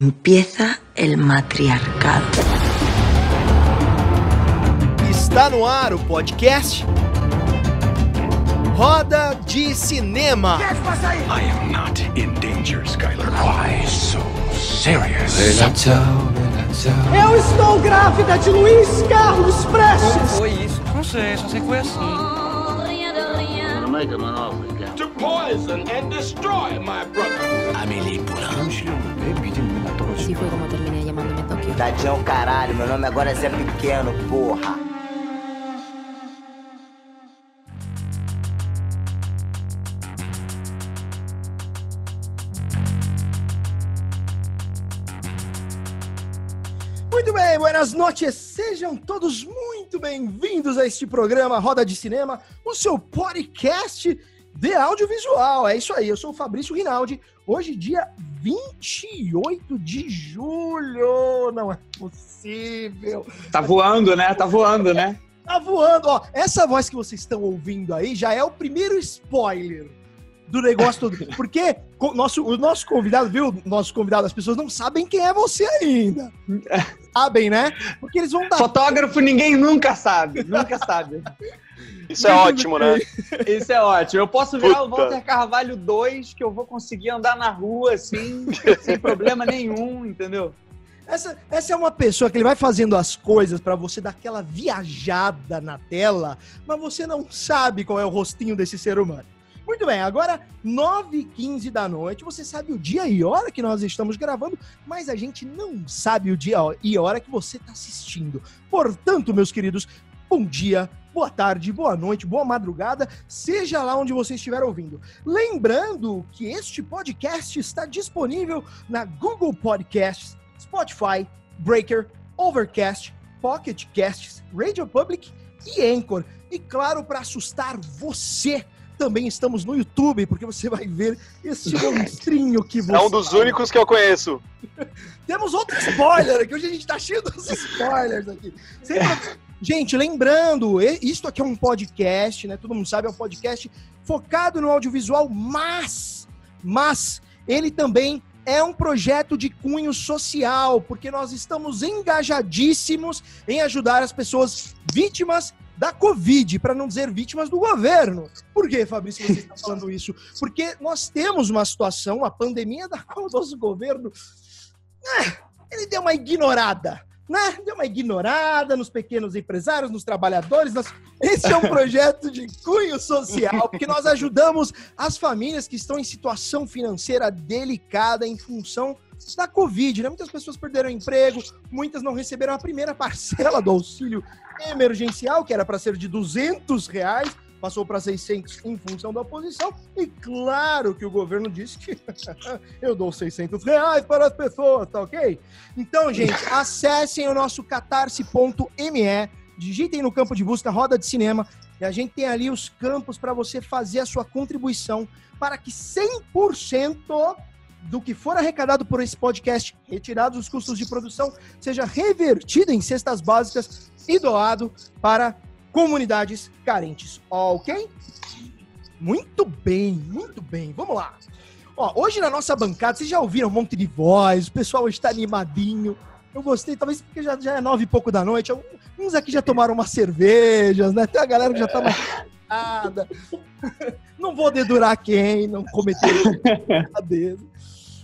Empieza el matriarcado. Está no ar o podcast Roda de Cinema. I am not in danger, Skylar. Why so serious? Eu estou grávida de Luiz Carlos Prestes. Foi isso? Não sei, só sei que foi assim. To poison and destroy my brother. Así Tadinho é o caralho, meu nome agora é Zé Pequeno, porra. Muito bem, buenas noches. Sejam todos muito bem-vindos a este programa Roda de Cinema, o seu podcast de audiovisual. É isso aí, eu sou o Fabrício Rinaldi. Hoje, dia 28 de julho. Não é possível. Tá voando, né? Tá voando, né? Tá voando. Ó, essa voz que vocês estão ouvindo aí já é o primeiro spoiler do negócio todo. Porque co- nosso, o nosso convidado, viu? Nosso convidado, as pessoas não sabem quem é você ainda. Sabem, né? Porque eles vão dar. Fotógrafo ninguém nunca sabe, nunca sabe. Isso é ótimo, né? Isso é ótimo. Eu posso virar o Puta. Walter Carvalho 2, que eu vou conseguir andar na rua assim, sem problema nenhum, entendeu? Essa, essa é uma pessoa que ele vai fazendo as coisas pra você dar aquela viajada na tela, mas você não sabe qual é o rostinho desse ser humano. Muito bem, agora 9h15 da noite, você sabe o dia e hora que nós estamos gravando, mas a gente não sabe o dia e hora que você está assistindo. Portanto, meus queridos, bom dia, boa tarde, boa noite, boa madrugada, seja lá onde você estiver ouvindo. Lembrando que este podcast está disponível na Google Podcasts, Spotify, Breaker, Overcast, Pocket Casts, Radio Public e Anchor. E claro, para assustar você, também estamos no YouTube, porque você vai ver esse monstrinho que você. É um dos únicos que eu conheço. Temos outro spoiler aqui. Hoje a gente tá cheio dos spoilers aqui. Sempre- Gente, lembrando, isto aqui é um podcast, né? Todo mundo sabe, é um podcast focado no audiovisual, mas, mas ele também é um projeto de cunho social, porque nós estamos engajadíssimos em ajudar as pessoas vítimas da Covid, para não dizer vítimas do governo. Por que, Fabrício, você está falando isso? Porque nós temos uma situação, uma pandemia da qual o nosso governo eh, ele deu uma ignorada, né? Deu uma ignorada nos pequenos empresários, nos trabalhadores. nas- Esse é um projeto de cunho social, porque nós ajudamos as famílias que estão em situação financeira delicada em função da Covid, né? Muitas pessoas perderam emprego, muitas não receberam a primeira parcela do auxílio emergencial, que era para ser de 200 reais, passou para 600 em função da oposição, e claro que o governo disse que eu dou 600 reais para as pessoas, tá ok? Então, gente, acessem o nosso catarse.me, digitem no campo de busca Roda de Cinema, e a gente tem ali os campos para você fazer a sua contribuição para que 100% do que for arrecadado por esse podcast, retirados os custos de produção, seja revertido em cestas básicas e doado para comunidades carentes, ok? Muito bem, muito bem. Vamos lá. Ó, hoje na nossa bancada, vocês já ouviram um monte de voz, o pessoal está animadinho. Eu gostei, talvez porque já, já é nove e pouco da noite. Uns aqui já tomaram umas cervejas, né? Tem a galera que já tá mais Não vou dedurar quem, não cometeu brincadeira.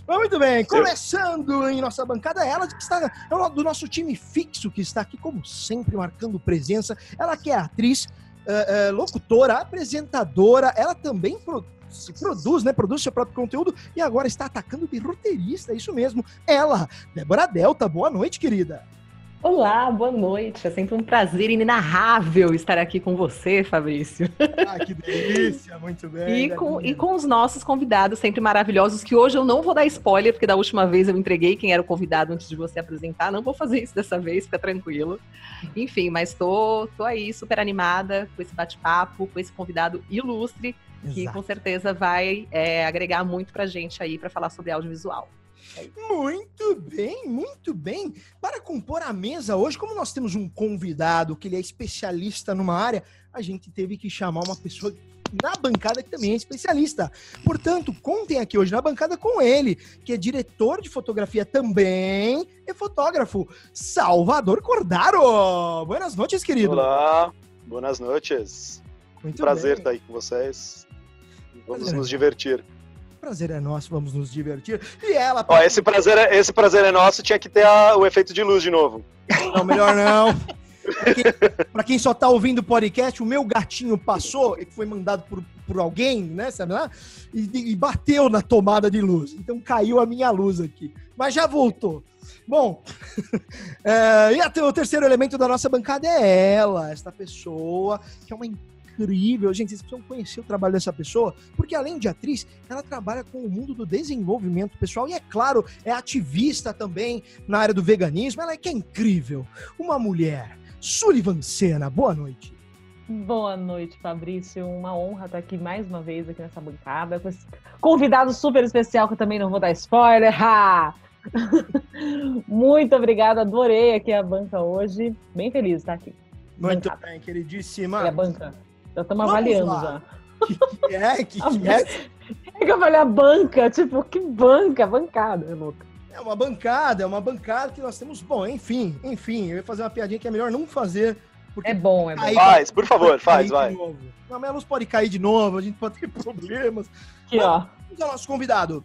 Mas muito bem, começando em nossa bancada, ela que está é do nosso time fixo, que está aqui, como sempre, marcando presença. Ela que é atriz, eh, eh, locutora, apresentadora, ela também pro- se produz, né? Produz seu próprio conteúdo e agora está atacando de roteirista, é isso mesmo. Ela, Débora Delta, boa noite, querida. Olá, boa noite. É sempre um prazer inenarrável estar aqui com você, Fabrício. Ah, que delícia, muito bem. E com, e com os nossos convidados sempre maravilhosos, que hoje eu não vou dar spoiler, porque da última vez eu entreguei quem era o convidado antes de você apresentar. Não vou fazer isso dessa vez, fica tranquilo. Enfim, mas tô, tô aí super animada com esse bate-papo, com esse convidado ilustre, que Exato. com certeza vai é, agregar muito pra gente aí para falar sobre audiovisual. Muito bem, muito bem. Para compor a mesa hoje, como nós temos um convidado que ele é especialista numa área, a gente teve que chamar uma pessoa na bancada, que também é especialista. Portanto, contem aqui hoje na bancada com ele, que é diretor de fotografia também e fotógrafo, Salvador Cordaro. Buenas noites, querido. Olá, boas noites. Muito Prazer bem. estar aí com vocês. Vamos Prazer. nos divertir. Prazer é nosso, vamos nos divertir. E ela, Ó, esse prazer, é, esse prazer é nosso, tinha que ter a- o efeito de luz de novo. Não, melhor não. Pra quem, quem só tá ouvindo o podcast, o meu gatinho passou, ele foi mandado por, por alguém, né, sabe lá? E, e bateu na tomada de luz. Então caiu a minha luz aqui. Mas já voltou. Bom, é, e até o terceiro elemento da nossa bancada é ela, esta pessoa que é uma incrível. Gente, vocês precisam conhecer o trabalho dessa pessoa, porque além de atriz, ela trabalha com o mundo do desenvolvimento pessoal e, é claro, é ativista também na área do veganismo. Ela é que é incrível. Uma mulher. Sullivan Sena, boa noite. Boa noite, Fabrício. Uma honra estar aqui mais uma vez aqui nessa bancada com esse convidado super especial que eu também não vou dar spoiler. Ha! Muito obrigada, adorei aqui a banca hoje. Bem feliz de estar aqui. Muito Bancada. bem, queridíssima. Olha a banca. Já estamos avaliando lá. já. Que é, que, que é? É que eu falei a banca, tipo, que banca, bancada, é louca. É uma bancada, é uma bancada que nós temos. Bom, enfim, enfim, eu ia fazer uma piadinha que é melhor não fazer. Porque É bom, é bom. aí Faz, por favor, faz, vai. novo. Não, mas a luz pode cair de novo, a gente pode ter problemas. Aqui, ó. Vamos ao nosso convidado.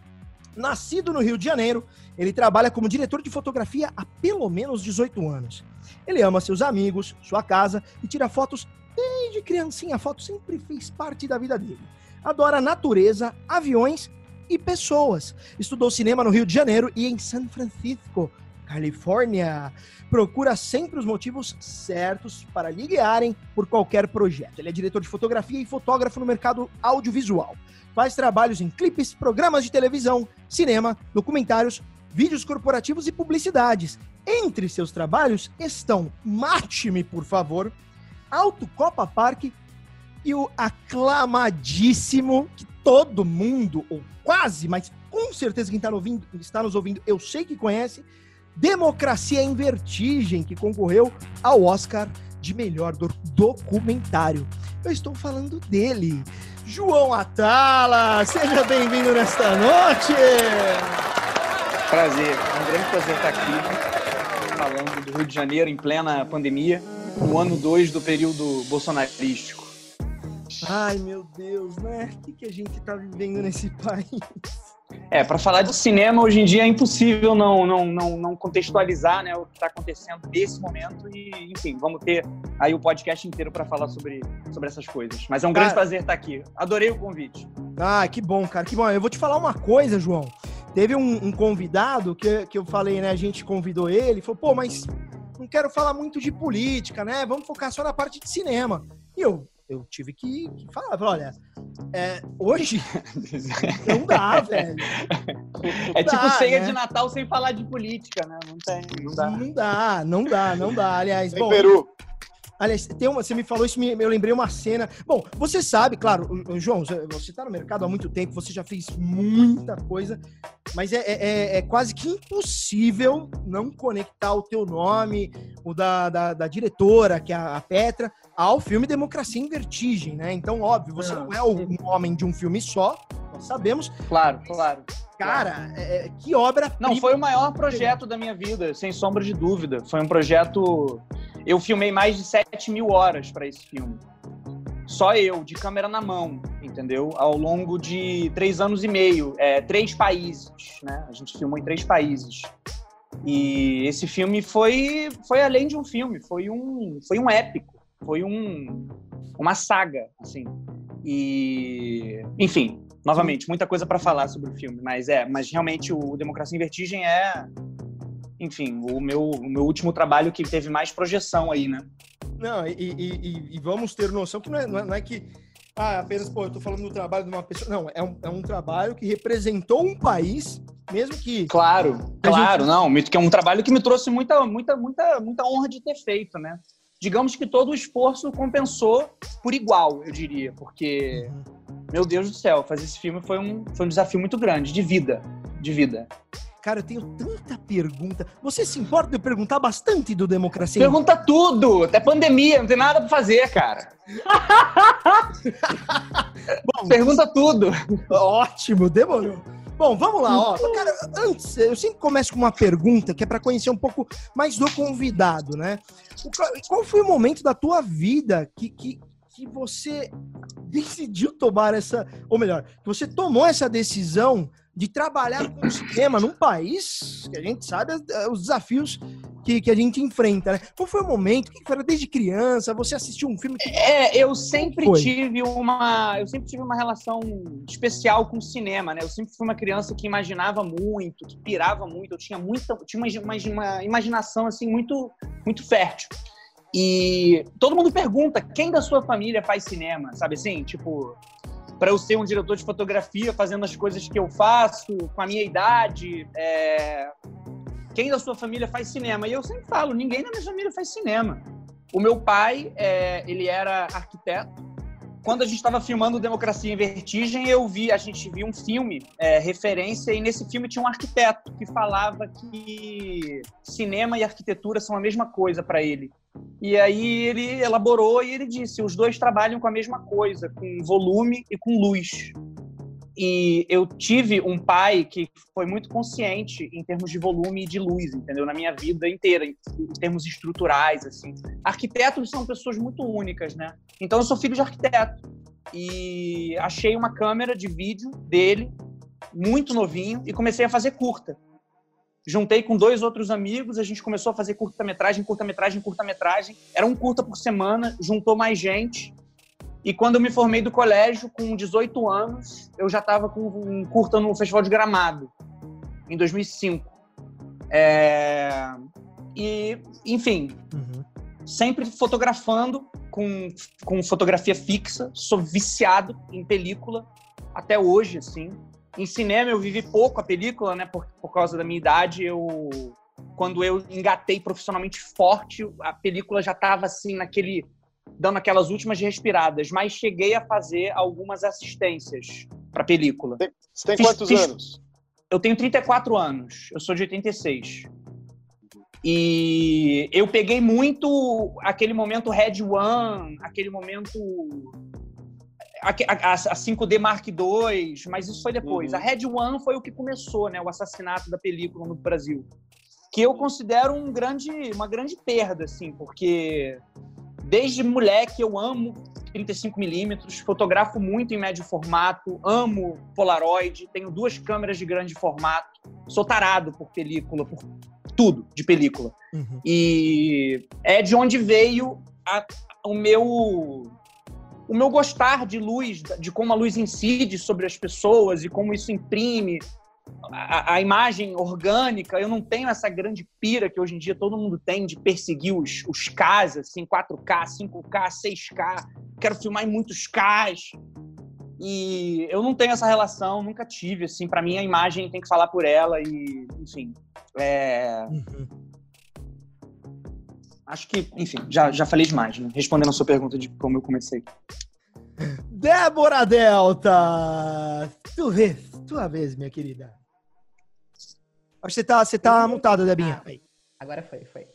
Nascido no Rio de Janeiro, ele trabalha como diretor de fotografia há pelo menos 18 anos. Ele ama seus amigos, sua casa e tira fotos desde criancinha. A foto sempre fez parte da vida dele. Adora natureza, aviões e pessoas. Estudou cinema no Rio de Janeiro e em San Francisco, Califórnia. Procura sempre os motivos certos para lhe guiarem por qualquer projeto. Ele é diretor de fotografia e fotógrafo no mercado audiovisual faz trabalhos em clipes, programas de televisão, cinema, documentários, vídeos corporativos e publicidades. Entre seus trabalhos estão Mate-me, por favor, Alto Copa Park e o aclamadíssimo, que todo mundo, ou quase, mas com certeza quem tá ouvindo, está nos ouvindo, eu sei que conhece, Democracia em Vertigem, que concorreu ao Oscar de melhor do- documentário. Eu estou falando dele, João Atala. Seja bem-vindo nesta noite. Prazer, é um grande prazer estar aqui falando do Rio de Janeiro em plena pandemia, no ano 2 do período bolsonarístico. Ai, meu Deus, né? O que, que a gente tá vivendo nesse país? É, para falar de cinema, hoje em dia é impossível não, não, não, não contextualizar né, o que está acontecendo nesse momento e, enfim, vamos ter aí o podcast inteiro para falar sobre, sobre essas coisas. Mas é um grande Cara- prazer estar aqui. Adorei o convite. Ah, que bom, cara, que bom. Eu vou te falar uma coisa, João. Teve um, um convidado que, que eu falei, né? A gente convidou ele, falou, pô, mas não quero falar muito de política, né? Vamos focar só na parte de cinema. E eu, eu tive que, que falar, falei, olha, é, hoje não dá, velho. É tipo Dá, ceia né? de Natal sem falar de política, né? Não tem, não dá. Não dá, não dá, não dá. Aliás, Em bom, Peru. Aliás, tem uma, você me falou isso, me- eu lembrei uma cena. Bom, você sabe, claro, João, você- está no mercado há muito tempo, você já fez muita coisa, mas é, é- é- é quase que impossível não conectar o teu nome, o da, da, da diretora, que é a Petra, ao filme Democracia em Vertigem, né? Então, óbvio, você Não, não é um homem de um filme só, nós sabemos. Claro, claro. Cara, é- é- que obra. Não, foi o maior projeto da minha vida, sem sombra de dúvida. Foi um projeto. Eu filmei mais de 7 mil horas para esse filme. Só eu, de câmera na mão, entendeu? Ao longo de três anos e meio. É, três países, né? A gente filmou em três países. E esse filme foi, foi além de um filme, foi um, foi um épico, foi um, uma saga, assim. E, enfim, novamente, muita coisa para falar sobre o filme, mas é, mas realmente o Democracia em Vertigem é, enfim, o meu, o meu último trabalho que teve mais projeção aí, né? Não, e, e- e- vamos ter noção que não é, não é- não é que ah, apenas, pô, eu tô falando do trabalho de uma pessoa. Não, é um, é um trabalho que representou um país, mesmo que. Claro, claro, não, me- que é um trabalho que me trouxe muita, muita, muita, muita honra de ter feito, né? Digamos que todo o esforço compensou por igual, eu diria, porque, meu Deus do céu, fazer esse filme foi um, foi um desafio muito grande, de vida, de vida. Cara, eu tenho tanta pergunta. Você se importa de eu perguntar bastante do Democracia? Pergunta tudo. Até pandemia, não tem nada pra fazer, cara. Bom, Pergunta tudo. Ótimo, demorou. Bom, vamos lá, ó. Cara, antes, eu sempre começo com uma pergunta que é para conhecer um pouco mais do convidado, né? Qual foi o momento da tua vida que, que, que você decidiu tomar essa, ou melhor, que você tomou essa decisão de trabalhar com o cinema num país que a gente sabe eh, os desafios que, que a gente enfrenta, né? Qual foi o momento? Que foi desde criança? Você assistiu um filme que É, eu sempre Foi. tive uma, eu sempre tive uma relação especial com o cinema, né? Eu sempre fui uma criança que imaginava muito, que pirava muito. Eu tinha muita, tinha uma, uma- uma imaginação assim muito, muito fértil. E todo mundo pergunta quem da sua família faz cinema, sabe assim, tipo para eu ser um diretor de fotografia fazendo as coisas que eu faço com a minha idade, é, quem da sua família faz cinema? E eu sempre falo, ninguém da minha família faz cinema. O meu pai, é, ele era arquiteto. Quando a gente estava filmando Democracia em Vertigem, eu vi, a gente viu um filme, é, referência, e nesse filme tinha um arquiteto que falava que cinema e arquitetura são a mesma coisa para ele. E aí ele elaborou e ele disse: os dois trabalham com a mesma coisa, com volume e com luz. E eu tive um pai que foi muito consciente em termos de volume e de luz, entendeu? Na minha vida inteira, em, termos estruturais, assim. Arquitetos são pessoas muito únicas, né? Então eu sou filho de arquiteto. E achei uma câmera de vídeo dele, muito novinho, e comecei a fazer curta. Juntei com dois outros amigos, a gente começou a fazer curta-metragem, curta-metragem, curta-metragem. Era um curta por semana, juntou mais gente. E quando eu me formei do colégio, com 18 anos, eu já estava com um curta no Festival de Gramado, em 2005. É... E, enfim, sempre fotografando com, com fotografia fixa. Sou viciado em película até hoje, assim. Em cinema eu vivi pouco a película, né? Por, por causa da minha idade, eu quando eu engatei profissionalmente forte, a película já estava assim naquele dando aquelas últimas respiradas, mas cheguei a fazer algumas assistências para película. Você tem Fiz- quantos fiz- anos? Eu tenho 34 anos, eu sou de 86. E eu peguei muito aquele momento Red One, aquele momento a, a- a 5D Mark II, mas isso foi depois. Uhum. A Red One foi o que começou, né, o assassinato da película no Brasil, que eu considero um grande, uma grande perda, assim, porque desde moleque eu amo 35 milímetros, fotografo muito em médio formato, amo Polaroid, tenho duas câmeras de grande formato, sou tarado por película, por tudo de película. E é de onde veio a- o meu o meu gostar de luz, de como a luz incide sobre as pessoas e como isso imprime a, a imagem orgânica. Eu não tenho essa grande pira que hoje em dia todo mundo tem de perseguir os, os Ks, assim, 4K, 5K, 6K. Quero filmar em muitos Ks. E eu não tenho essa relação, nunca tive, assim, para mim a imagem tem que falar por ela e, enfim, é... Acho que, enfim, já, já falei demais, né? Respondendo a sua pergunta de como eu comecei. Débora Delta! Tu vês, tua vez, minha querida. Acho que você tá, você tá mutada, Debinha. Aí. Agora foi, foi.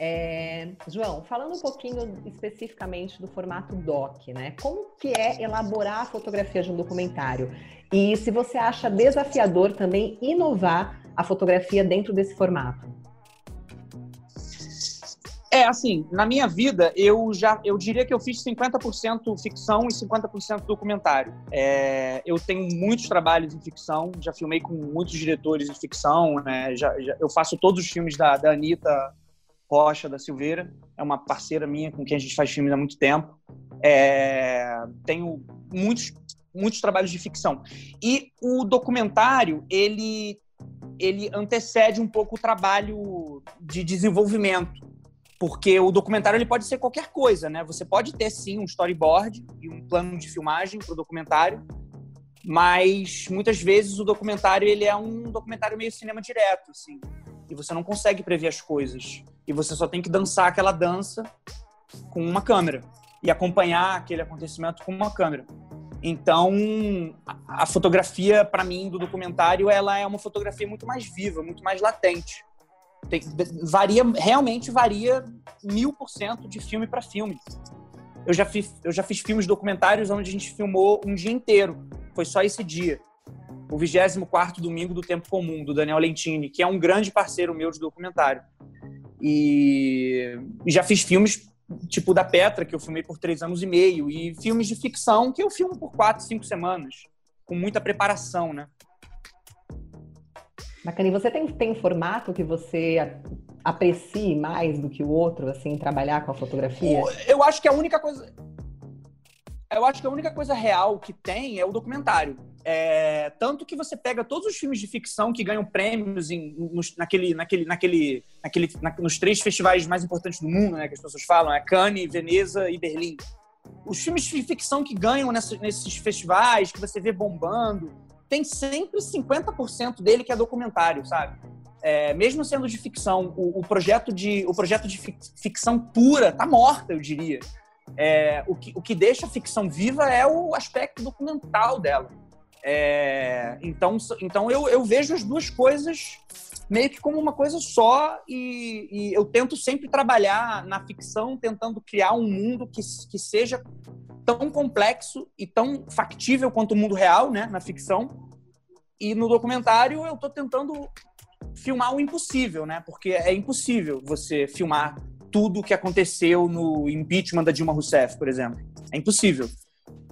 É, João, falando um pouquinho especificamente do formato doc, né? Como que é elaborar a fotografia de um documentário? E se você acha desafiador também inovar a fotografia dentro desse formato? É, assim, na minha vida, eu já eu diria que eu fiz 50% ficção e 50% documentário. É, eu tenho muitos trabalhos em ficção, já filmei com muitos diretores de ficção, né? Já, já- eu faço todos os filmes da, da Anitta Rocha da Silveira, é uma parceira minha com quem a gente faz filmes há muito tempo. É, tenho muitos, muitos trabalhos de ficção. E o documentário, ele, ele antecede um pouco o trabalho de desenvolvimento porque o documentário ele pode ser qualquer coisa, né? Você pode ter sim um storyboard e um plano de filmagem para o documentário, mas muitas vezes o documentário ele é um documentário meio cinema direto, assim, e você não consegue prever as coisas e você só tem que dançar aquela dança com uma câmera e acompanhar aquele acontecimento com uma câmera. Então, a, fotografia, para mim, do documentário, ela é uma fotografia muito mais viva, muito mais latente. Tem, varia, realmente varia mil por cento de filme para filme. Eu já, fiz, eu já fiz filmes documentários onde a gente filmou um dia inteiro. Foi só esse dia. O 24 Domingo do Tempo Comum, do Daniel Lentini, que é um grande parceiro meu de documentário. E, já fiz filmes tipo da Petra, que eu filmei por três anos e meio, e filmes de ficção que eu filmo por quatro, cinco semanas, com muita preparação, né? Bacana. E você tem, tem um formato que você aprecie mais do que o outro, assim, trabalhar com a fotografia? Eu acho que a única coisa. Eu acho que a única coisa real que tem é o documentário. É, tanto que você pega todos os filmes de ficção que ganham prêmios em, nos, naquele, naquele, naquele, naquele, na, nos três festivais mais importantes do mundo, né, que as pessoas falam, é Cannes, Veneza e Berlim. Os filmes de ficção que ganham nessa, nesses festivais, que você vê bombando, tem sempre 50% dele que é documentário, sabe? É, mesmo sendo de ficção, o, o, projeto de, o projeto de ficção pura tá morta, eu diria. É, o, que, o que deixa a ficção viva é o aspecto documental dela. É, então, então eu, eu vejo as duas coisas meio que como uma coisa só e, e, eu tento sempre trabalhar na ficção tentando criar um mundo que, que seja tão complexo e tão factível quanto o mundo real, né, na ficção. E no documentário eu estou tentando filmar o impossível, né? Porque é impossível você filmar tudo o que aconteceu no impeachment da Dilma Rousseff, por exemplo. É impossível.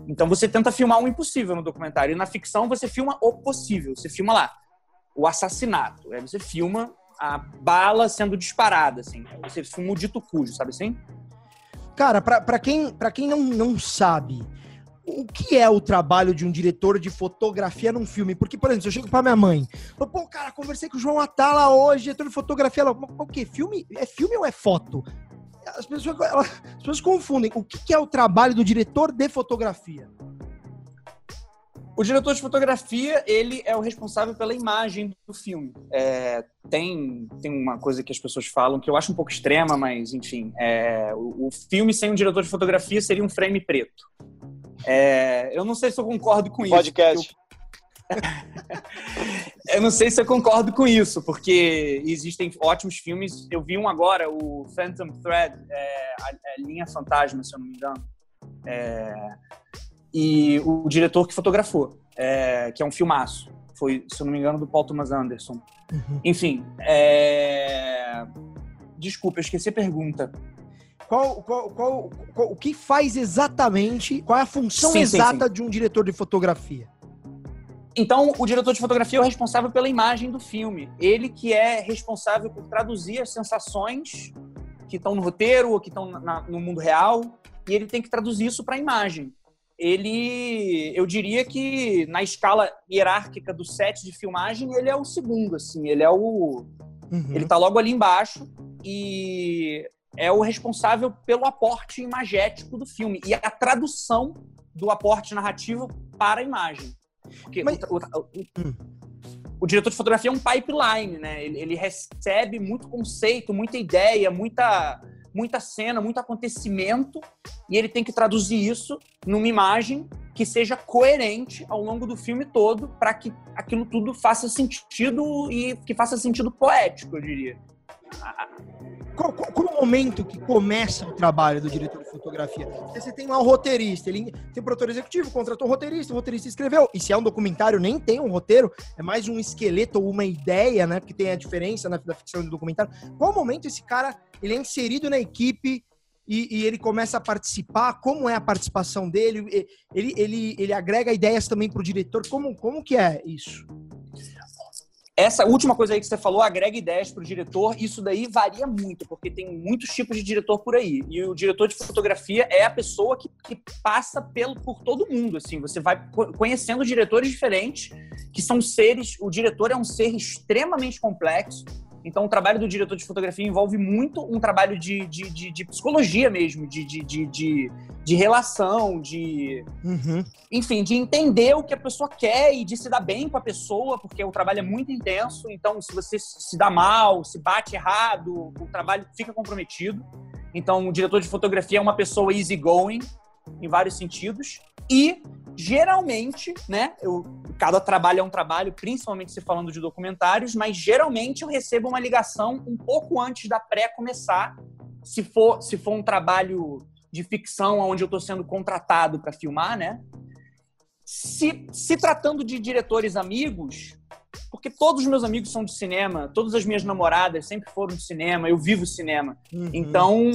Então você tenta filmar o impossível no documentário. E na ficção você filma o possível. Você filma lá o assassinato. Aí você filma a bala sendo disparada, assim. Você filma o dito cujo, sabe assim? Cara, para quem, pra quem não, não sabe, o que é o trabalho de um diretor de fotografia num filme? Porque, por exemplo, se eu chego pra minha mãe, pô, cara, conversei com o João Atala hoje, diretor de fotografia, ela, o quê? Filme? É filme ou é foto? As pessoas, as pessoas confundem. O que é o trabalho do diretor de fotografia? O diretor de fotografia, ele é o responsável pela imagem do filme. É, tem, tem uma coisa que as pessoas falam que eu acho um pouco extrema, mas enfim. É, o, o, filme sem um diretor de fotografia seria um frame preto. É, eu não sei se eu concordo com Podcast. isso. eu não sei se eu concordo com isso, porque existem ótimos filmes. Eu vi um agora, o Phantom Thread, é, a, a Linha Fantasma, se eu não me engano. É, e o diretor que fotografou, é, que é um filmaço. Foi, se eu não me engano, do Paul Thomas Anderson. Uhum. Enfim, é... desculpa, eu esqueci a pergunta. Qual, qual, qual, qual, o que faz exatamente, qual é a função sim, exata sim, sim. de um diretor de fotografia? Então, o diretor de fotografia é o responsável pela imagem do filme. Ele que é responsável por traduzir as sensações que estão no roteiro ou que estão no mundo real, e ele tem que traduzir isso para a imagem ele, eu diria que na escala hierárquica do set de filmagem, ele é o segundo, assim, ele é o, uhum. ele tá logo ali embaixo e é o responsável pelo aporte imagético do filme e a tradução do aporte narrativo para a imagem. Porque Mas... o, o, o, hum. o, diretor de fotografia é um pipeline, né? Ele, ele recebe muito conceito, muita ideia, muita muita cena, muito acontecimento, e ele tem que traduzir isso numa imagem que seja coerente ao longo do filme todo, para que aquilo tudo faça sentido e que faça sentido poético, eu diria. Qual, qual, qual, o momento que começa o trabalho do diretor de fotografia? Você tem lá um roteirista, ele tem produtor executivo, contratou o roteirista, o roteirista escreveu. E se é um documentário, nem tem um roteiro, é mais um esqueleto ou uma ideia, né? Porque tem a diferença na, da ficção e do documentário. Qual o momento esse cara ele é inserido na equipe e, e ele começa a participar? Como é a participação dele? Ele, ele, ele agrega ideias também para o diretor? Como, como que é isso? Essa última coisa aí que você falou, agrega ideias para o diretor, isso daí varia muito, porque tem muitos tipos de diretor por aí. E o diretor de fotografia é a pessoa que, que passa pelo, por todo mundo, assim. Você vai conhecendo diretores diferentes, que são seres... O diretor é um ser extremamente complexo, então, o trabalho do diretor de fotografia envolve muito um trabalho de, de, de, de psicologia mesmo, de, de, de, de, relação, de. Uhum. Enfim, de entender o que a pessoa quer e de se dar bem com a pessoa, porque o trabalho é muito intenso. Então, se você se dá mal, se bate errado, o trabalho fica comprometido. Então, o diretor de fotografia é uma pessoa easygoing, em vários sentidos. E geralmente, né? Eu, cada trabalho é um trabalho, principalmente se falando de documentários, mas geralmente eu recebo uma ligação um pouco antes da pré começar. Se for, se for um trabalho de ficção onde eu estou sendo contratado para filmar, né? Se, se tratando de diretores amigos, porque todos os meus amigos são de cinema, todas as minhas namoradas sempre foram de cinema, eu vivo cinema. Uhum. Então,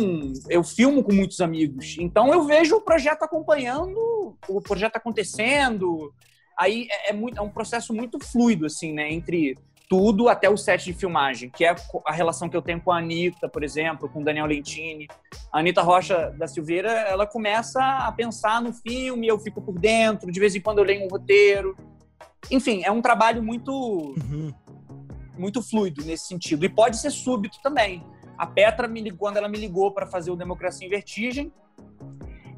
eu filmo com muitos amigos. Então, eu vejo o projeto acompanhando, o projeto acontecendo. Aí é, é, muito, é um processo muito fluido, assim, né? Entre tudo até o set de filmagem, que é a relação que eu tenho com a Anitta, por exemplo, com o Daniel Lentini. A Anitta Rocha da Silveira, ela começa a pensar no filme, eu fico por dentro, de vez em quando eu leio um roteiro. Enfim, é um trabalho muito, uhum. muito fluido nesse sentido. E pode ser súbito também. A Petra, me ligou, quando ela me ligou para fazer o Democracia em Vertigem,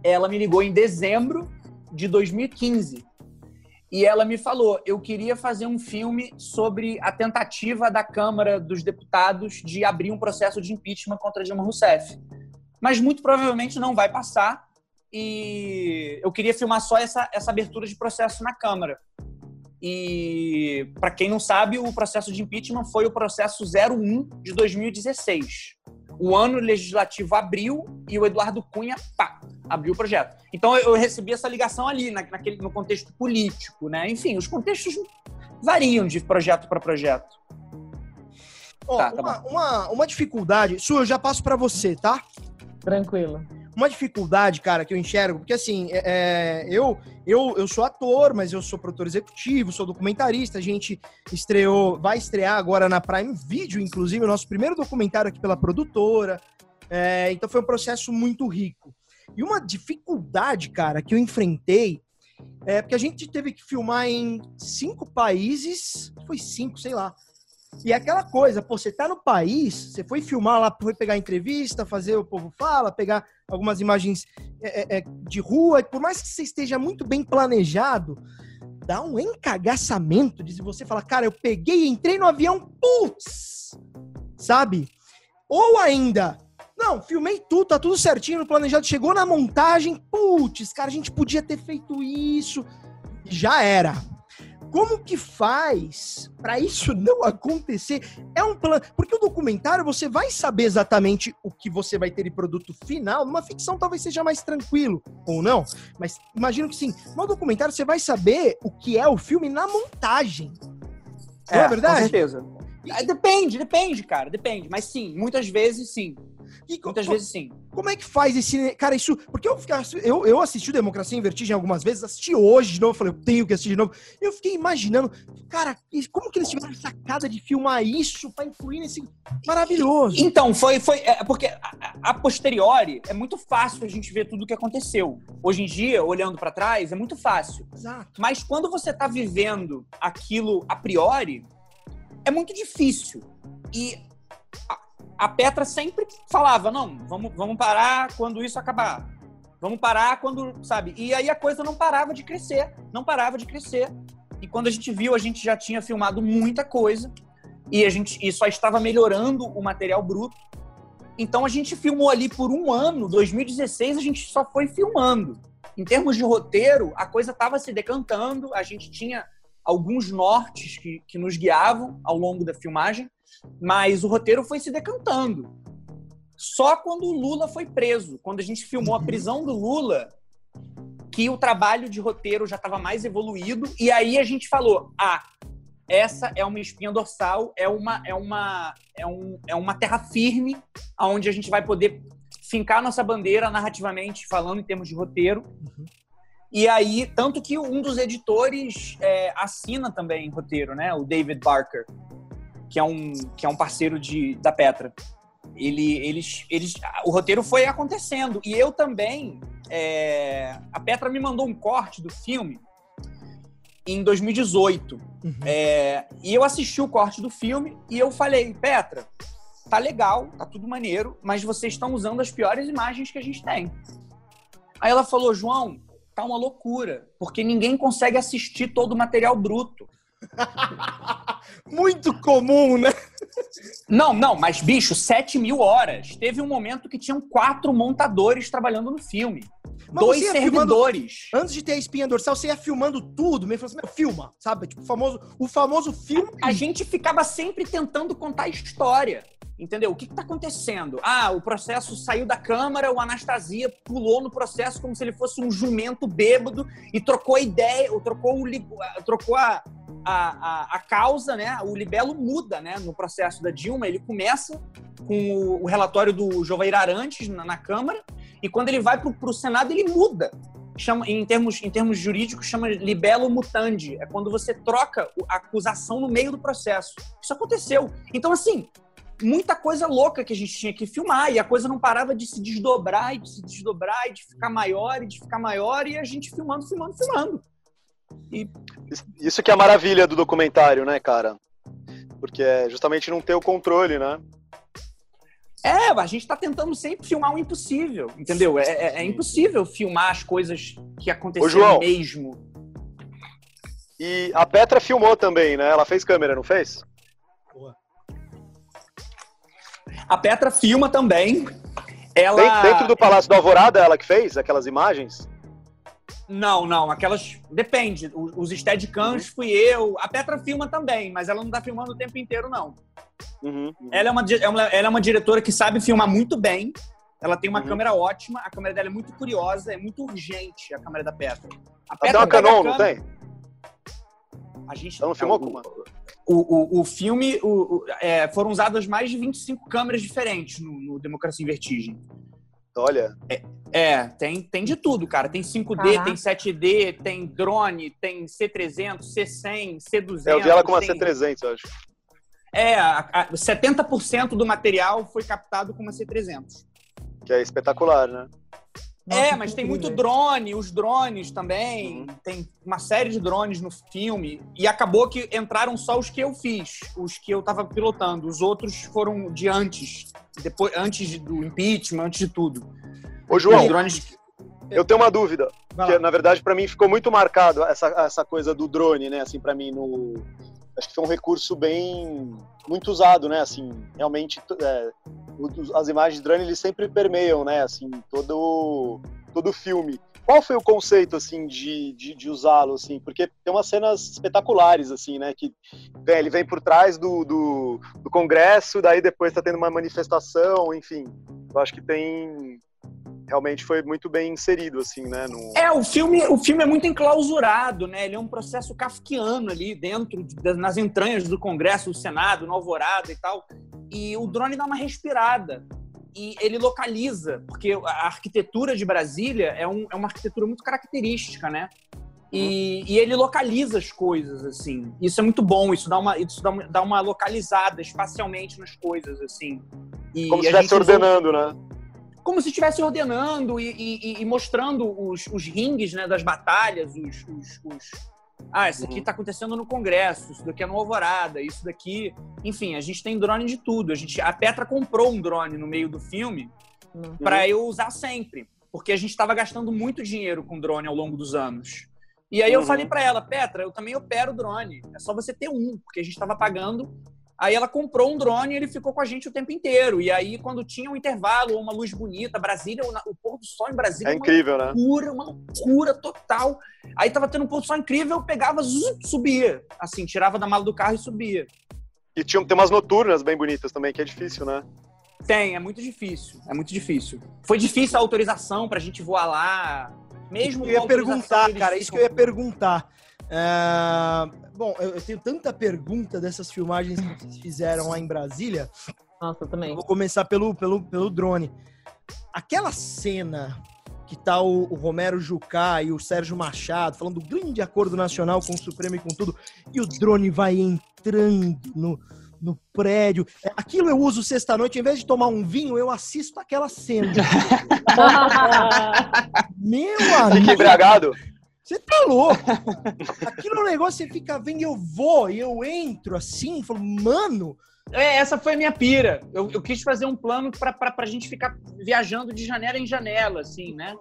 ela me ligou em dezembro de 2015 e ela me falou: eu queria fazer um filme sobre a tentativa da Câmara dos Deputados de abrir um processo de impeachment contra Dilma Rousseff. Mas muito provavelmente não vai passar. E eu queria filmar só essa, essa abertura de processo na Câmara. E, para quem não sabe, o processo de impeachment foi o processo 01 de 2016. O ano legislativo abriu e o Eduardo Cunha, pá, abriu o projeto. Então eu recebi essa ligação ali, naquele, no contexto político, né? Enfim, os contextos variam de projeto para projeto. Oh, tá, tá uma, uma, uma, dificuldade, Su, eu já passo para você, tá? Tranquilo. Uma dificuldade, cara, que eu enxergo, porque assim, é, é, eu, eu, eu sou ator, mas eu sou produtor executivo, sou documentarista, a gente estreou, vai estrear agora na Prime Video, inclusive, o nosso primeiro documentário aqui pela produtora. É, então foi um processo muito rico. E uma dificuldade, cara, que eu enfrentei é porque a gente teve que filmar em cinco países, foi cinco, sei lá. E aquela coisa, pô, você tá no país, você foi filmar lá, foi pegar entrevista, fazer o povo fala, pegar algumas imagens é, é, é, de rua, e por mais que você esteja muito bem planejado, dá um encagaçamento de você falar, cara, eu peguei, entrei no avião, putz, sabe? Ou ainda, não, filmei tudo, tá tudo certinho no planejado. Chegou na montagem, putz, cara, a gente podia ter feito isso. Já era. Como que faz para isso não acontecer? É um plano. Porque o documentário você vai saber exatamente o que você vai ter de produto final. Numa ficção talvez seja mais tranquilo, ou não. Mas imagino que sim. No documentário você vai saber o que é o filme na montagem. É, não é verdade? Com certeza. Depende, depende, cara, depende. Mas sim, muitas vezes sim. E, Muitas vezes sim. Como é que faz esse. Cara, isso. Porque eu, eu, eu assisti o Democracia em Vertigem algumas vezes, assisti hoje de novo, falei, eu tenho que assistir de novo. Eu fiquei imaginando, cara, como que eles tiveram a sacada de filmar isso pra incluir nesse. Maravilhoso. Então, foi. foi é, porque a, a, posteriori é muito fácil a gente ver tudo o que aconteceu. Hoje em dia, olhando para trás, é muito fácil. Exato. Mas quando você tá vivendo aquilo a priori, é muito difícil. E a Petra sempre falava: não, vamos, vamos parar quando isso acabar. Vamos parar quando, sabe? E aí a coisa não parava de crescer, não parava de crescer. E quando a gente viu, a gente já tinha filmado muita coisa e a gente e só estava melhorando o material bruto. Então a gente filmou ali por um ano, 2016, a gente só foi filmando. Em termos de roteiro, a coisa estava se decantando, a gente tinha alguns nortes que, que nos guiavam ao longo da filmagem, mas o roteiro foi se decantando. Só quando o Lula foi preso, quando a gente filmou a uhum. prisão do Lula, que o trabalho de roteiro já estava mais evoluído, e aí a gente falou: ah, essa é uma espinha dorsal, é uma, é uma, é um, é uma terra firme, aonde a gente vai poder fincar nossa bandeira narrativamente, falando em termos de roteiro. Uhum. E aí, tanto que um dos editores é, assina também roteiro, né? O David Barker que é um, que é um parceiro de, da Petra. Ele, eles, eles, o roteiro foi acontecendo. E eu também. É, a Petra me mandou um corte do filme em 2018. Uhum. É, e eu assisti o corte do filme e eu falei, Petra, tá legal, tá tudo maneiro, mas vocês estão usando as piores imagens que a gente tem. Aí ela falou, João, tá uma loucura, porque ninguém consegue assistir todo o material bruto. Muito comum, né? Não, não, mas bicho, 7 mil horas. Teve um momento que tinham quatro montadores trabalhando no filme. Mas Dois ia filmando- servidores. Antes de ter a espinha dorsal, você ia filmando tudo, meio falando assim, filma, sabe? Tipo, o famoso, o famoso filme. A gente ficava sempre tentando contar a história. Entendeu? O que, que tá acontecendo? Ah, o processo saiu da Câmara, o Anastasia pulou no processo como se ele fosse um jumento bêbado e trocou a ideia, ou trocou, o, li- trocou a, a, a, a causa, né? O libelo muda, né? No processo da Dilma, ele começa com o, o relatório do Jovair Arantes na, na Câmara e quando ele vai pro, pro Senado, ele muda. Chama, em, termos, em termos jurídicos, chama libelo mutandi. É quando você troca o- a acusação no meio do processo. Isso aconteceu. Então, assim, muita coisa louca que a gente tinha que filmar e a coisa não parava de se desdobrar e de se desdobrar e de ficar maior e de ficar maior e a gente filmando, filmando, filmando. Isso que é a maravilha do documentário, né, cara? Porque é justamente não ter o controle, né? É, a gente tá tentando sempre filmar o impossível, entendeu? É, é- é impossível filmar as coisas que Ô, aconteceram João. mesmo. E a Petra filmou também, né? Ela fez câmera, não fez? A Petra filma também. Ela... Den- Dentro do Palácio do Alvorada, ela que fez aquelas imagens? Não, não, aquelas. Depende. Os Steadicams fui eu. A Petra filma também, mas ela não tá filmando o tempo inteiro, não. Uhum. Ela é uma, é uma- ela é uma diretora que sabe filmar muito bem. Ela tem uma Uhum. câmera ótima, a câmera dela é muito curiosa, é muito urgente a câmera da Petra. A Ela tem uma Canon, não tem? A gente Ela não filmou o, com uma? o, o, o filme o, o- é, foram usadas mais de 25 câmeras diferentes no, no Democracia em Vertigem. Olha, É, tem, tem de tudo, cara. Tem 5D, Caraca. tem 7D, tem drone, tem C300, C100, C200. é, eu vi ela com uma tem- C300, eu acho. É, a, a, 70% do material foi captado com uma C300. Que é espetacular, né? Nossa, é, mas tem muito drone, os drones também. Uhum. Tem uma série de drones no filme. E acabou que entraram só os que eu fiz, os que eu tava pilotando. Os outros foram de antes, depois, antes do impeachment, antes de tudo. Ô, João, Os drones. eu tenho uma dúvida. Que, na verdade, pra mim ficou muito marcado essa, essa coisa do drone, né? Assim, para mim, no. Acho que foi um recurso bem. muito usado, né? Assim, realmente. é, as imagens de drone, eles sempre permeiam, né? Assim, todo, todo filme. Qual foi o conceito, assim, de, de, de usá-lo, assim? Porque tem umas cenas espetaculares, assim, né? Que vem- ele vem por trás do, do, do Congresso, daí depois tá tendo uma manifestação, enfim. Eu acho que tem. Realmente foi muito bem inserido, assim, né? No... É, o filme, o filme é muito enclausurado, né? Ele é um processo kafkiano ali dentro, de- nas entranhas do Congresso, do Senado, no Alvorada e tal. E o drone dá uma respirada. E ele localiza, porque a arquitetura de Brasília é, um- é uma arquitetura muito característica, né? E, e ele localiza as coisas, assim. Isso é muito bom, isso dá uma, isso dá uma, dá uma localizada espacialmente nas coisas, assim. E Como se estivesse usou- ordenando, né? Como se estivesse ordenando e, e- e mostrando os, os ringues né, das batalhas, os, os- os- Ah, isso aqui Uhum. está acontecendo no Congresso, isso daqui é no Alvorada, isso daqui. Enfim, a gente tem drone de tudo. A, gente, a Petra comprou um drone no meio do filme Uhum. para eu usar sempre, porque a gente estava gastando muito dinheiro com drone ao longo dos anos. E aí eu Uhum. falei para ela, Petra, eu também opero drone, é só você ter um, porque a gente estava pagando. Aí ela comprou um drone e ele ficou com a gente o tempo inteiro. E aí, quando tinha um intervalo ou uma luz bonita, Brasília, o, pôr do sol em Brasília É uma incrível, né? loucura, uma loucura total. Aí tava tendo um pôr do sol incrível, eu pegava, subia. Assim, tirava da mala do carro e subia. E tinha, tem umas noturnas bem bonitas também, que é difícil, né? Tem, é muito difícil. É muito difícil. Foi difícil a autorização pra gente voar lá. Mesmo Eu ia perguntar, cara, isso que eu ia perguntar. É, Bom, eu eu tenho tanta pergunta dessas filmagens que vocês fizeram lá em Brasília. Nossa, eu Eu também. vou começar pelo, pelo, pelo drone. Aquela cena que tá o, o Romero Jucá e o Sérgio Machado falando do grande acordo nacional com o Supremo e com tudo, e o drone vai entrando no, no prédio. É, Aquilo eu uso sexta-noite, em vez de tomar um vinho, eu assisto aquela cena. Meu Fica amigo, embriagado. Você tá louco? Aquilo é um negócio, você fica vendo, eu vou, e eu entro assim, falo, mano, É, essa foi a minha pira. Eu, eu quis fazer um plano pra, pra, pra gente ficar viajando de janela em janela, assim, né?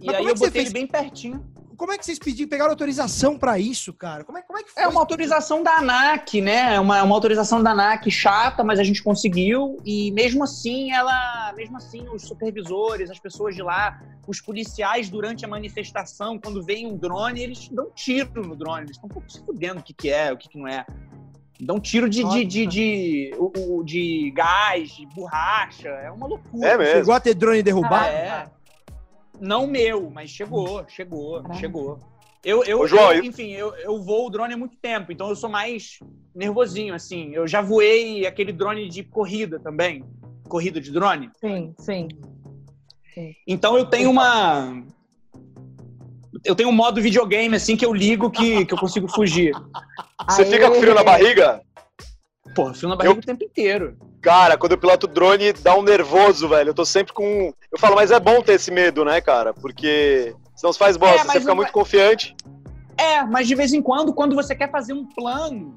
E Mas aí é eu botei fez? ele bem pertinho. Como é que vocês pediram, pegaram autorização pra isso, cara? Como é, como é que foi? É uma autorização da ANAC, né? É uma, é uma autorização da ANAC chata, mas a gente conseguiu. E mesmo assim, ela. Mesmo assim, os supervisores, as pessoas de lá, os policiais durante a manifestação, quando vem um drone, eles dão tiro no drone. Eles estão um pouco se fudendo o que, que é, o que, que não é. Dão tiro de, de, de, de, o- o- de gás, de borracha. É uma loucura. É mesmo. Chegou a ter drone derrubado? É. Não meu, mas chegou, chegou, chegou. Eu, eu, Ô, João, eu- enfim, eu, eu voo o drone há muito tempo, então eu sou mais nervosinho, assim. Eu já voei aquele drone de corrida também. Corrida de drone. Sim, sim. Então eu tenho uma. Eu tenho um modo videogame, assim, que eu ligo que, que eu consigo fugir. Você fica com frio na barriga? Pô, frio na barriga o tempo inteiro. Cara, quando eu piloto drone, dá um nervoso, velho. Eu tô sempre com. Eu falo, mas é bom ter esse medo, né, cara? Porque senão você faz bosta, É, você fica muito confiante. É, mas de vez em quando, quando você quer fazer um plano,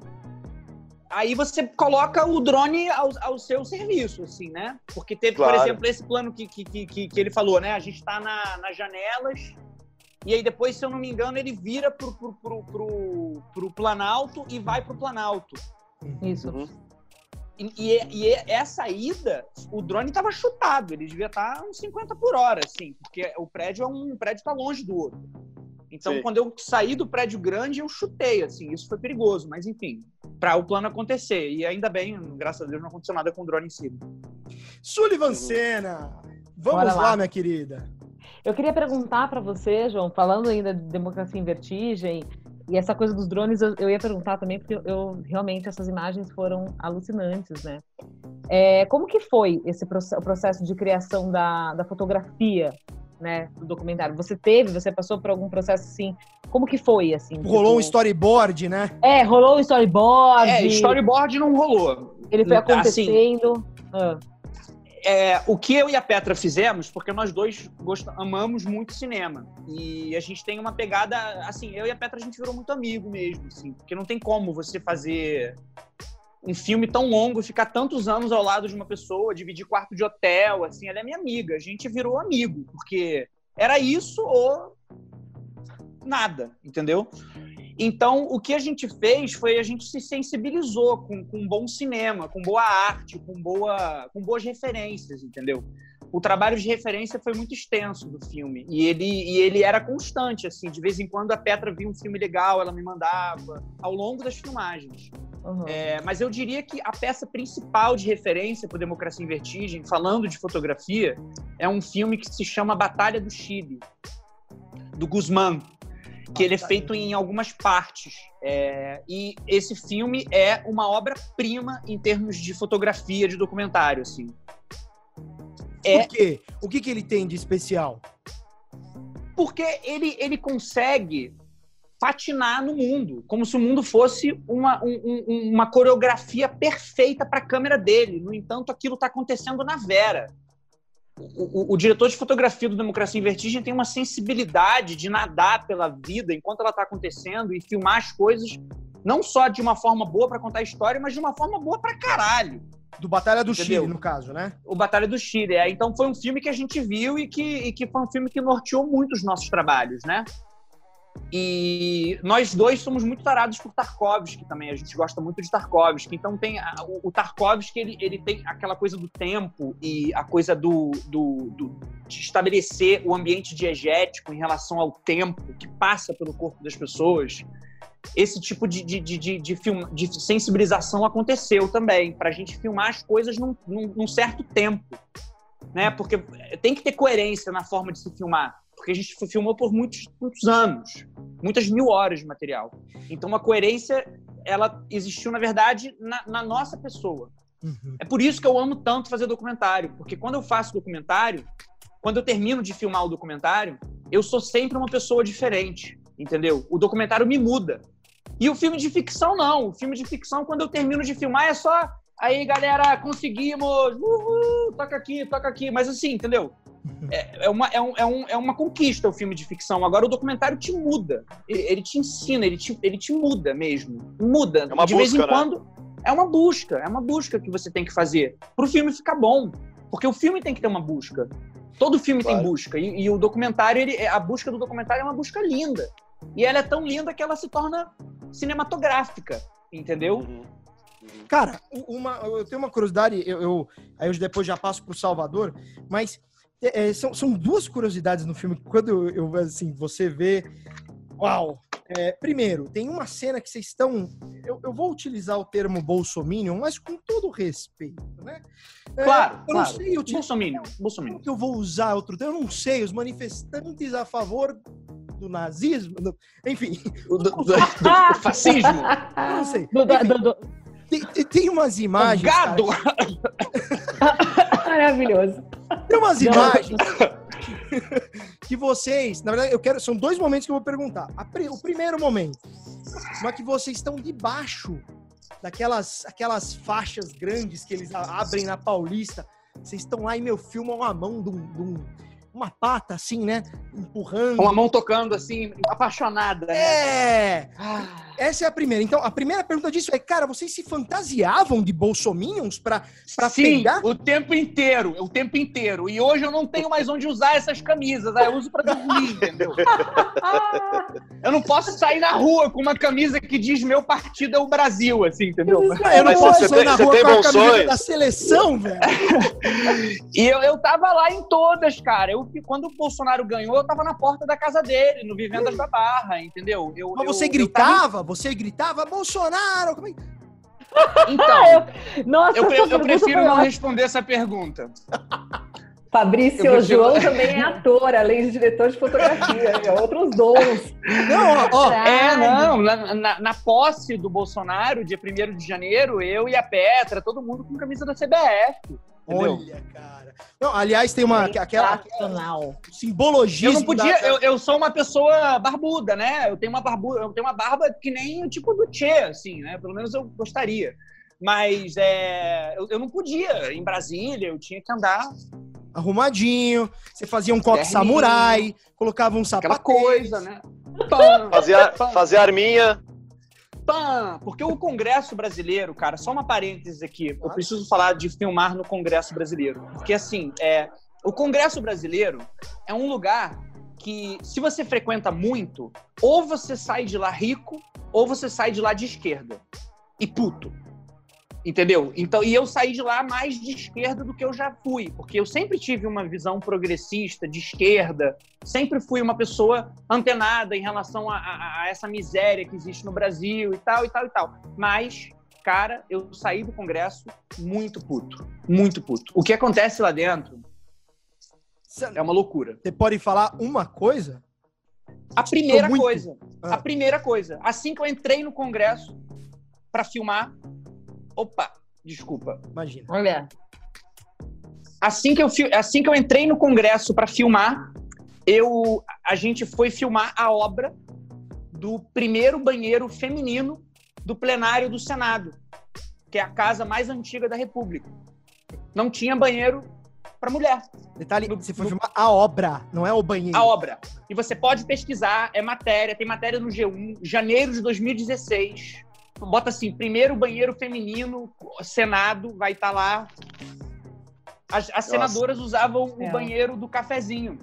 aí você coloca o drone ao, ao seu serviço, assim, né? Porque teve, por Claro. exemplo, esse plano que, que, que, que- que ele falou, né? A gente tá na, nas janelas, e aí depois, se eu não me engano, ele vira pro, pro, pro, pro, pro Planalto e vai pro Planalto. Isso. Uhum. E, e- e essa ida, o drone tava chutado, ele devia estar uns 50 por hora, assim, porque o prédio é um o prédio tá longe do outro. Então, Sim. quando eu saí do prédio grande, eu chutei, assim, isso foi perigoso, mas enfim, para o plano acontecer. E ainda bem, graças a Deus, não aconteceu nada com o drone em si. Sullivan Senna. Vamos lá. lá. minha querida. Eu queria perguntar para você, João, falando ainda de democracia em vertigem e essa coisa dos drones, eu, eu ia perguntar também porque eu, eu- realmente essas imagens foram alucinantes, né? É, como que foi esse proce- o processo de criação da, da fotografia, né, do documentário? Você teve, você passou por algum processo assim? Como que foi assim? Rolou um tipo- storyboard, né? É, rolou um storyboard. É, storyboard não rolou. Ele foi Assim, acontecendo. Ah, é, o que eu e a Petra fizemos, porque nós dois amamos muito cinema. E a gente tem uma pegada, assim, eu e a Petra a gente virou muito amigo mesmo, assim, porque não tem como você fazer um filme tão longo, ficar tantos anos ao lado de uma pessoa, dividir quarto de hotel, assim, ela é minha amiga, a gente virou amigo, porque era isso ou nada, entendeu? Então, o que a gente fez foi a gente se sensibilizou com, com bom cinema, com boa arte, com, boa, com boas referências, entendeu? O trabalho de referência foi muito extenso do filme e ele, e ele era constante, assim. De vez em quando a Petra via um filme legal, ela me mandava, ao longo das filmagens. uhum. É, mas eu diria que a peça principal de referência para Democracia em Vertigem, falando de fotografia, é um filme que se chama Batalha do Chile, do Guzmán, que ele é feito em algumas partes. É, e esse filme é uma obra-prima em termos de fotografia, de documentário, assim. É- Por quê? O que, que ele tem de especial? porque ele, ele consegue patinar no mundo, como se o mundo fosse uma, um- um- uma coreografia perfeita para a câmera dele. No entanto, aquilo está acontecendo na Vera. O, o- o diretor de fotografia do Democracia em Vertigem tem uma sensibilidade de nadar pela vida enquanto ela está acontecendo e filmar as coisas não só de uma forma boa para contar a história, mas de uma forma boa para caralho Do Batalha do Entendeu? Chile, no caso, né? o Batalha do Chile. É, então foi um filme que a gente viu e que, e que foi um filme que norteou muito os nossos trabalhos, né? E nós dois somos muito tarados por Tarkovsky também. A gente gosta muito de Tarkovsky. Então tem a- o, o Tarkovsky ele, ele tem aquela coisa do tempo e a coisa do, do, do- de estabelecer o ambiente diegético em relação ao tempo que passa pelo corpo das pessoas. Esse tipo de, de, de, de, de, film- de sensibilização aconteceu também, para a gente filmar as coisas num, num, num certo tempo. Né? Porque tem que ter coerência na forma de se filmar. Porque a gente filmou por muitos, muitos anos, muitas mil horas de material. Então a coerência, ela existiu, na verdade, na, na nossa pessoa. Uhum. É por isso que eu amo tanto fazer documentário, porque quando eu faço documentário, quando eu termino de filmar o documentário, eu sou sempre uma pessoa diferente, entendeu? O documentário me muda. E o filme de ficção não. O filme de ficção, quando eu termino de filmar, é só aí, galera, conseguimos, uhul, toca aqui, toca aqui, mas assim, entendeu? É, é uma, é, um, é, um, é uma conquista o filme de ficção. Agora o documentário te muda. Ele, ele te ensina, ele te, ele te muda mesmo. Muda. É uma de vez em busca, né? quando. É uma busca, é uma busca que você tem que fazer pro filme ficar bom. Porque o filme tem que ter uma busca. Todo filme Claro. tem busca. E, e o documentário, ele, a busca do documentário é uma busca linda. E ela é tão linda que ela se torna cinematográfica, entendeu? Uhum. Cara, uma, eu tenho uma curiosidade, eu, eu- aí eu depois já passo pro Salvador, mas é, é, são, são duas curiosidades no filme que quando eu, eu, assim, você vê. Uau! É, primeiro, tem uma cena que vocês estão. Eu, eu vou utilizar o termo Bolsominion, mas com todo respeito, né? É, Claro, eu não claro. sei utilizar. Bolsominion, Bolsominion. Como que eu vou usar outro termo? Eu não sei. Os manifestantes a favor do nazismo, do- enfim, Do, do- do- do fascismo. eu não sei. Enfim, do- do- tem, tem- tem umas imagens. Gado! Maravilhoso. Tem umas Não, imagens que vocês, na verdade, eu quero, são dois momentos que eu vou perguntar. Pri- o primeiro momento, uma que vocês estão debaixo daquelas aquelas faixas grandes que eles abrem na Paulista. Vocês estão lá e meu filmam a mão de, um- de um- uma pata assim, né, empurrando. Com a mão tocando assim, apaixonada. Né? É, Ah, essa é a primeira. Então, a primeira pergunta disso é, cara, vocês se fantasiavam de bolsominions pra, pra Sim, pegar? o tempo inteiro, o tempo inteiro. E hoje eu não tenho mais onde usar essas camisas, aí eu uso pra dormir, entendeu? Eu não posso sair na rua com uma camisa que diz meu partido é o Brasil, assim, entendeu? Ah, eu não Mas posso você sair tem- na rua com a bons camiseta sonhos? da seleção, velho. E eu, eu tava lá em todas, cara. Eu, quando o Bolsonaro ganhou, eu tava na porta da casa dele, no Vivendas da Barra, entendeu? Eu, Mas eu- você eu gritava? Você gritava, Bolsonaro! Como é que- Então, Nossa, eu, essa eu- eu pergunta prefiro não responder essa pergunta. Fabrício Eu prefiro- João também é ator, além de diretor de fotografia. É outros dons. Não, ó, É, não, na, na- na posse do Bolsonaro, dia 1 de janeiro, eu e a Petra, todo mundo com camisa da CBF. Entendeu? olha, cara. Não, aliás, tem uma aquela simbologia. Eu não podia, eu, eu sou uma pessoa barbuda, né? Eu tenho uma barbuda, eu tenho uma barba que nem o tipo do Che, assim, né? Pelo menos eu gostaria. Mas é, eu, eu não podia. Em Brasília, eu tinha que andar arrumadinho, você fazia um coque samurai, colocava um aquela sapato. coisa, né? Fazia, fazia arminha. Pã. Porque o Congresso brasileiro, cara, só uma parêntese aqui. Eu preciso falar de filmar no Congresso brasileiro. Porque, assim, é, o Congresso brasileiro é um lugar que, se você frequenta muito, ou você sai de lá rico, ou você sai de lá de esquerda. E puto. Entendeu? Então, e eu saí de lá mais de esquerda do que eu já fui, porque eu sempre tive uma visão progressista, de esquerda, sempre fui uma pessoa antenada em relação a, a- a essa miséria que existe no Brasil e tal, e tal, e tal. Mas, cara, eu saí do Congresso muito puto. Muito puto. O que acontece lá dentro é uma loucura. Você pode falar uma coisa? A primeira muito. coisa. Ah. A primeira coisa. Assim que eu entrei no Congresso para filmar. Opa, desculpa. Imagina. Olha, Assim que eu, assim que eu entrei no Congresso para filmar, eu, a gente foi filmar a obra do primeiro banheiro feminino do plenário do Senado, que é a casa mais antiga da República. Não tinha banheiro para mulher. Detalhe, No- você foi no- filmar a obra, não é o banheiro. A obra. E você pode pesquisar, é matéria, tem matéria no G1, janeiro de 2016. Bota assim, primeiro banheiro feminino, Senado, vai estar lá. As, as senadoras usavam É. o banheiro do cafezinho.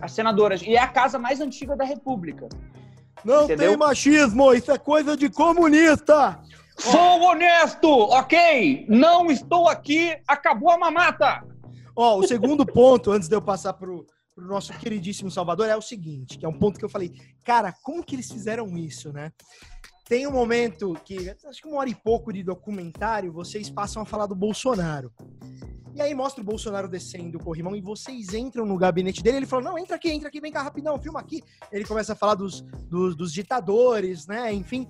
As senadoras. E é a casa mais antiga da República. Não Entendeu? tem machismo, isso é coisa de comunista. Sou honesto, ok? Não estou aqui, acabou a mamata. Ó, o segundo ponto, antes de eu passar pro, pro nosso queridíssimo Salvador, é o seguinte, que é um ponto que eu falei, cara, como que eles fizeram isso, né? Tem um momento que, acho que uma hora e pouco de documentário, vocês passam a falar do Bolsonaro. E aí mostra o Bolsonaro descendo o corrimão e vocês entram no gabinete dele. Ele falou: Não, entra aqui, entra aqui, vem cá rapidão, filma aqui. Ele começa a falar dos, dos, dos ditadores, né? Enfim.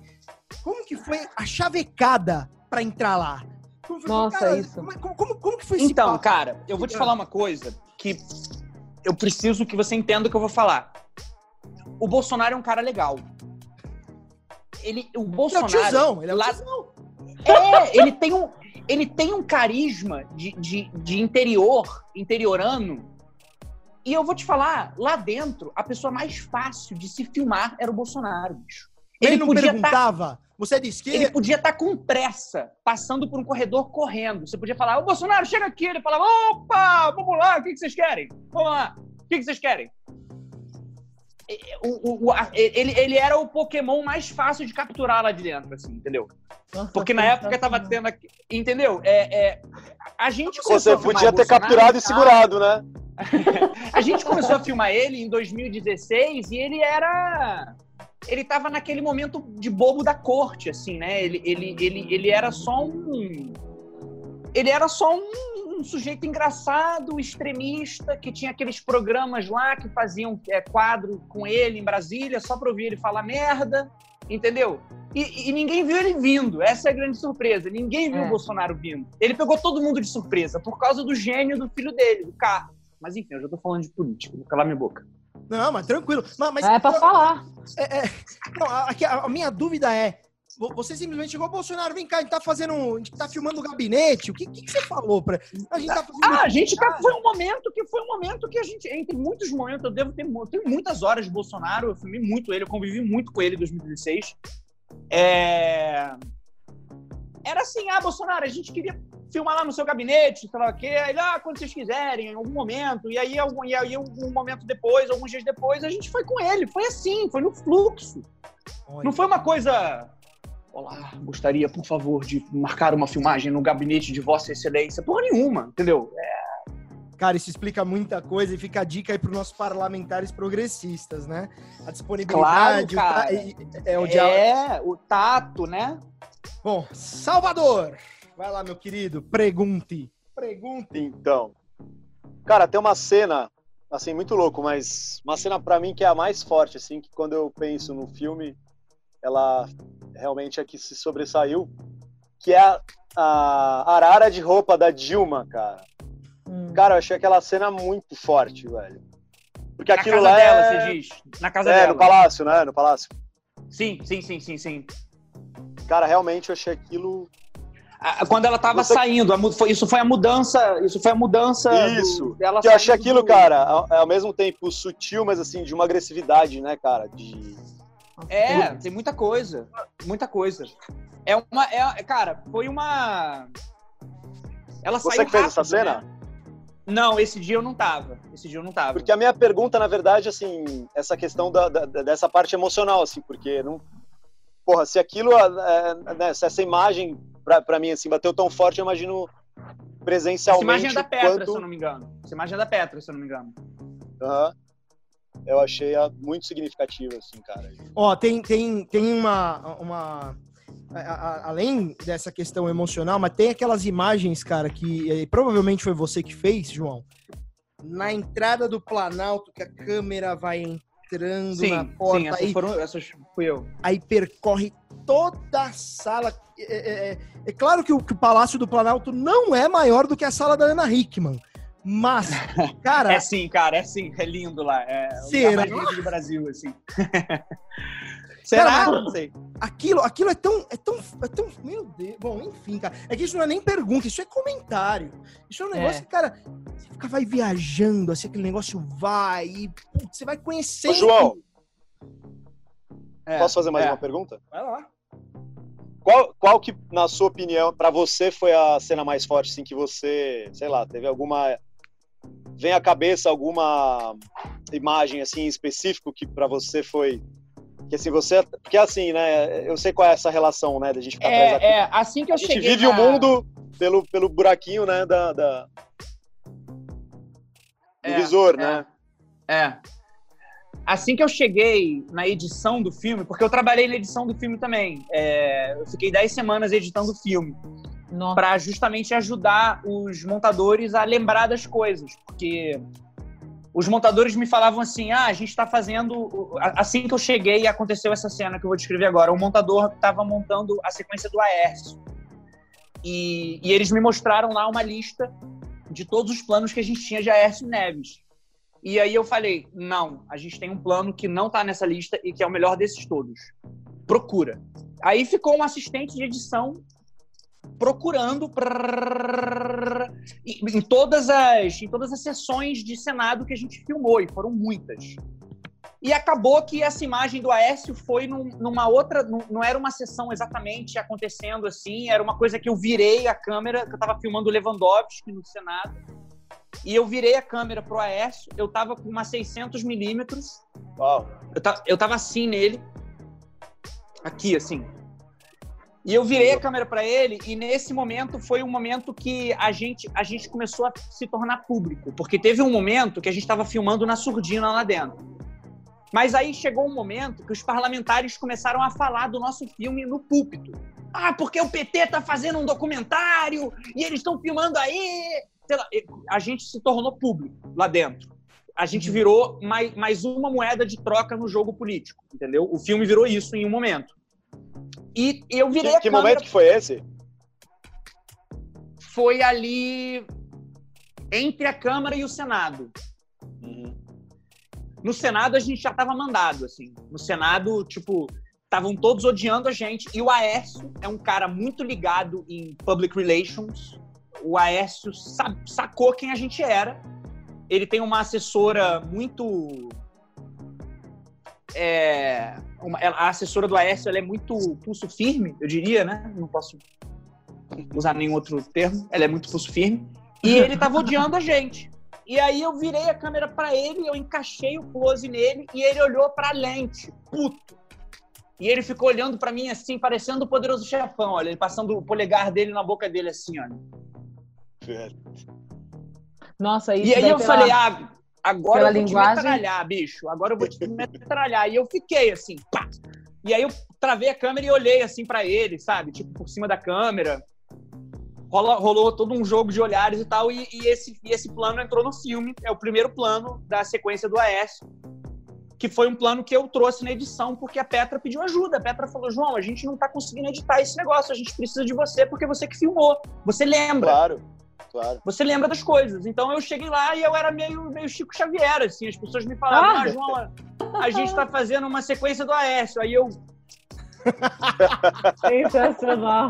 Como que foi a chavecada pra entrar lá? Como foi- Nossa, isso. Como, como, como- como que foi esse Então, papo? cara, eu vou te falar uma coisa que eu preciso que você entenda o que eu vou falar. O Bolsonaro é um cara legal. Ele, o Ele é o Bolsonaro. tiozão, ele é o tiozão. É, ele tem um, ele tem um carisma de, de, de interior, interiorano. E eu vou te falar, lá dentro, a pessoa mais fácil de se filmar era o Bolsonaro, bicho. Ele, Ele não tá- perguntava, Você é de Ele esquerda? podia estar com pressa, passando por um corredor correndo. Você podia falar, ô Bolsonaro, chega aqui. Ele falava, opa, vamos lá, o que, que vocês querem? Vamos lá, o que, que vocês querem? E- o- o- o- a- ele, ele era o Pokémon mais fácil de capturar lá de dentro, assim, entendeu? Porque na época tava tendo aqui. Entendeu? É, é, a gente Você, começou você a filmar podia ter Bolsonaro, capturado e tá? segurado, né? A gente começou a filmar ele em 2016 e ele era. Ele tava naquele momento de bobo da corte, assim, né? Ele, ele, ele, ele era só um. Ele era só um, um sujeito engraçado, extremista, que tinha aqueles programas lá que faziam é, quadro com ele em Brasília, só pra ouvir ele falar merda, entendeu? E, e ninguém viu ele vindo. Essa é a grande surpresa. Ninguém viu É. o Bolsonaro vindo. Ele pegou todo mundo de surpresa por causa do gênio do filho dele, do Carlos. Mas enfim, eu já tô falando de política, vou calar minha boca. Não, mas tranquilo. Mas, mas- É pra falar. Não, a, a- a minha dúvida é: você simplesmente chegou, Bolsonaro, vem cá, a gente tá fazendo. A gente tá filmando o gabinete. O que, que, que você falou pra. A gente tá fazendo. Ah, a gente tá, foi um momento que foi um momento que a gente, entre muitos momentos, eu devo ter, tenho muitas horas de Bolsonaro, eu filmei muito ele, eu convivi muito com ele em 2016. É... Era assim, ah, Bolsonaro, a gente queria filmar lá no seu gabinete, sei lá o quê, aí lá, quando vocês quiserem, em algum momento, e aí, algum, e aí um momento depois, alguns dias depois, a gente foi com ele, foi assim, foi no fluxo. Olha. Não foi uma coisa. Olá, gostaria, por favor, de marcar uma filmagem no gabinete de Vossa Excelência. Porra nenhuma, entendeu? Cara, isso explica muita coisa e fica a dica aí para nossos parlamentares progressistas, né? A disponibilidade, Claro, o é o diálogo. É, o tato, né? Bom, Salvador! Vai lá, meu querido, pergunte. Pergunte. Então. Cara, tem uma cena, assim, muito louco, mas uma cena pra mim que é a mais forte, assim, que quando eu penso no filme, ela realmente é que se sobressaiu, que é a, a arara de roupa da Dilma, cara. Hum. Cara, eu achei aquela cena muito forte, velho. Porque Na aquilo casa lá dela, é... você diz. Na casa é, dela. no palácio, né? No palácio. Sim, sim, sim, sim, sim. Cara, realmente eu achei aquilo Quando ela tava Você- saindo, a isso foi a mudança. Isso foi a mudança. do- Isso. dela Que eu achei aquilo, do- cara, ao, ao mesmo tempo sutil, mas assim, de uma agressividade, né, cara? De. É, tem muita coisa. Muita coisa. É uma. É, cara, foi uma. Ela Você saiu que fez essa rápido, cena? né? Não, esse dia eu não tava. Esse dia eu não tava. Porque a minha pergunta, na verdade, assim, essa questão da, da- dessa parte emocional, assim, porque não. Porra, se aquilo, é, né, se essa imagem, pra, pra mim, assim, bateu tão forte, eu imagino Essa presencialmente. imagem é da Petra, quanto- se eu não me engano. Essa imagem é da Petra, se eu não me engano. Aham. Eu achei muito significativa, assim, cara. Ó, tem, tem, tem uma. uma a- a- além dessa questão emocional, mas tem aquelas imagens, cara, que eh, provavelmente foi você que fez, João. Na entrada do Planalto, que a câmera vai entrando na Sim, porta, sim, essas aí, foram. Essas fui eu. aí percorre toda a sala. É, é- é- é claro que o, que o Palácio do Planalto não é maior do que a sala da Ana Hickman. Mas, cara, É sim, cara, é sim, é lindo lá. É o Será? lugar mais lindo do Brasil, assim. Será? Cara, Não sei. aquilo, aquilo é tão, é tão, é tão, meu Deus, bom, enfim, cara, é que isso não é nem pergunta, isso é comentário, isso é um É. negócio que, cara, você fica, vai viajando, assim, aquele negócio vai, e, putz, você vai conhecendo. Ô, João, É, posso fazer mais é. uma pergunta? Vai lá. Qual, qual que, na sua opinião, pra você foi a cena mais forte, assim, que você, sei lá, teve alguma. Vem à cabeça alguma imagem, assim, específico que pra você foi. Que assim, você. Porque assim, né? Eu sei qual é essa relação, né? Da gente ficar atrás da É, é, assim que eu A gente vive na- o mundo pelo, pelo buraquinho, né? Da, da- do É, visor, é. né? É. Assim que eu cheguei na edição do filme, porque eu trabalhei na edição do filme também. é, eu fiquei 10 semanas editando o filme. Para justamente ajudar os montadores a lembrar das coisas, porque os montadores me falavam assim: ah, a gente está fazendo. Assim que eu cheguei, aconteceu essa cena que eu vou descrever agora. O montador estava montando a sequência do Aércio. E, e eles me mostraram lá uma lista de todos os planos que a gente tinha de Aércio Neves. E aí eu falei: não, a gente tem um plano que não está nessa lista e que é o melhor desses todos. Procura. Aí ficou um assistente de edição procurando prrr, em todas as em todas as sessões de Senado que a gente filmou e foram muitas. E acabou que essa imagem do Aécio foi num, numa outra. Num, não era uma sessão exatamente acontecendo assim, era uma coisa que eu virei a câmera, que eu tava filmando o Lewandowski no Senado. E eu virei a câmera pro Aécio, eu tava com uma 600 milímetros. Eu, ta, eu tava assim nele. Aqui, assim. E eu virei a câmera para ele e nesse momento foi um momento que a gente a gente começou a se tornar público, porque teve um momento que a gente estava filmando na surdina lá dentro. Mas aí chegou um momento que os parlamentares começaram a falar do nosso filme no púlpito. Ah, porque o PT tá fazendo um documentário e eles estão filmando aí. A gente se tornou público lá dentro. A gente Uhum. virou mais, mais uma moeda de troca no jogo político, entendeu? O filme virou isso em um momento. E eu virei Que, a que câmera- momento que foi esse? Foi ali entre a Câmara e o Senado. Uhum. No Senado a gente já estava mandado, assim. No Senado, tipo, estavam todos odiando a gente. E o Aécio é um cara muito ligado em public relations. O Aécio sa- sacou quem a gente era. Ele tem uma assessora muito. É, uma- a assessora do Aécio ela é muito pulso firme, eu diria, né? Não posso usar nenhum outro termo. Ela é muito pulso firme. E ele tava odiando a gente. E aí eu virei a câmera pra ele, eu encaixei o close nele e ele olhou pra lente, puto. E ele ficou olhando pra mim assim, parecendo o poderoso chefão, olha, ele passando o polegar dele na boca dele assim, olha. Nossa, isso E aí eu pela- falei, ah, agora pela eu vou linguagem- te metralhar, bicho. Agora eu vou te metralhar. E eu fiquei assim, pá. E aí eu travei a câmera e olhei assim pra ele, sabe? Tipo, por cima da câmera. Rola- rolou todo um jogo de olhares e tal. E, e esse, e esse plano entrou no filme. É o primeiro plano da sequência do Aécio. Que foi um plano que eu trouxe na edição, porque a Petra pediu ajuda. A Petra falou: João, a gente não tá conseguindo editar esse negócio. A gente precisa de você, porque você que filmou. Você lembra. Claro, claro. Você lembra das coisas. Então eu cheguei lá e eu era meio, meio Chico Xavier, assim. As pessoas me falavam, Ah! ah, João, a gente tá fazendo uma sequência do Aécio. Aí eu. Sensacional.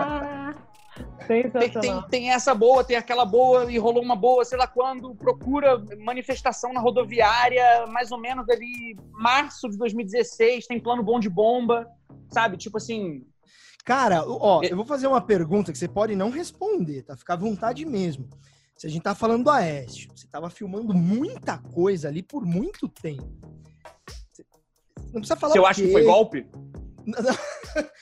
Tem, tem, Sensacional. tem essa boa, tem aquela boa, e rolou uma boa, sei lá quando, procura manifestação na rodoviária, mais ou menos ali, março de 2016, tem plano bom de bomba, sabe? Tipo assim. Cara, ó, eu vou fazer uma pergunta que você pode não responder, tá? Fica à vontade mesmo. Se a gente tá falando do Aécio, você tava filmando muita coisa ali por muito tempo. Você- Não precisa falar Se eu o acho que foi golpe?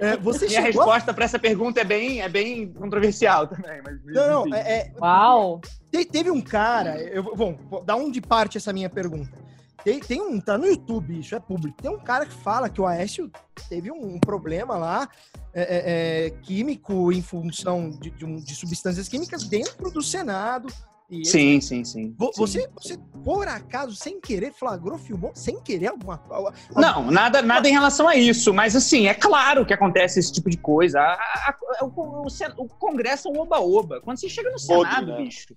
É, você Minha chegou resposta pra essa pergunta é bem, é bem controversial também. Mas, Não, não, é, é- Uau! te- teve um cara, eu vou- bom, dar um de parte essa minha pergunta. Tem, tem um, tá no YouTube, isso é público. Tem um cara que fala que o Aécio teve um, problema lá, é, é, é, químico, em função de, de um- de substâncias químicas dentro do Senado. E ele- Sim, sim, sim. Vo- sim. Você, você, por acaso, sem querer, flagrou, filmou, sem querer alguma coisa? Não, nada, nada em relação a isso, mas assim, é claro que acontece esse tipo de coisa. A- a- a- o, o o Congresso é um oba-oba. Quando você chega no Senado, né? bicho.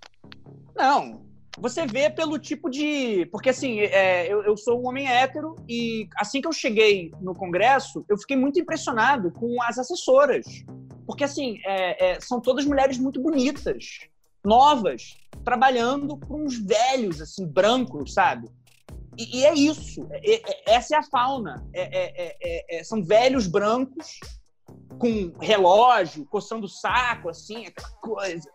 Não. Você vê pelo tipo de. Porque assim, é, eu, eu sou um homem hétero e assim que eu cheguei no Congresso, eu fiquei muito impressionado com as assessoras. Porque assim, é, é, são todas mulheres muito bonitas, novas, trabalhando com uns velhos, assim, brancos, sabe? E, e é isso. É- é- essa é a fauna. É- são velhos brancos com relógio, coçando o saco, assim, aquela coisa.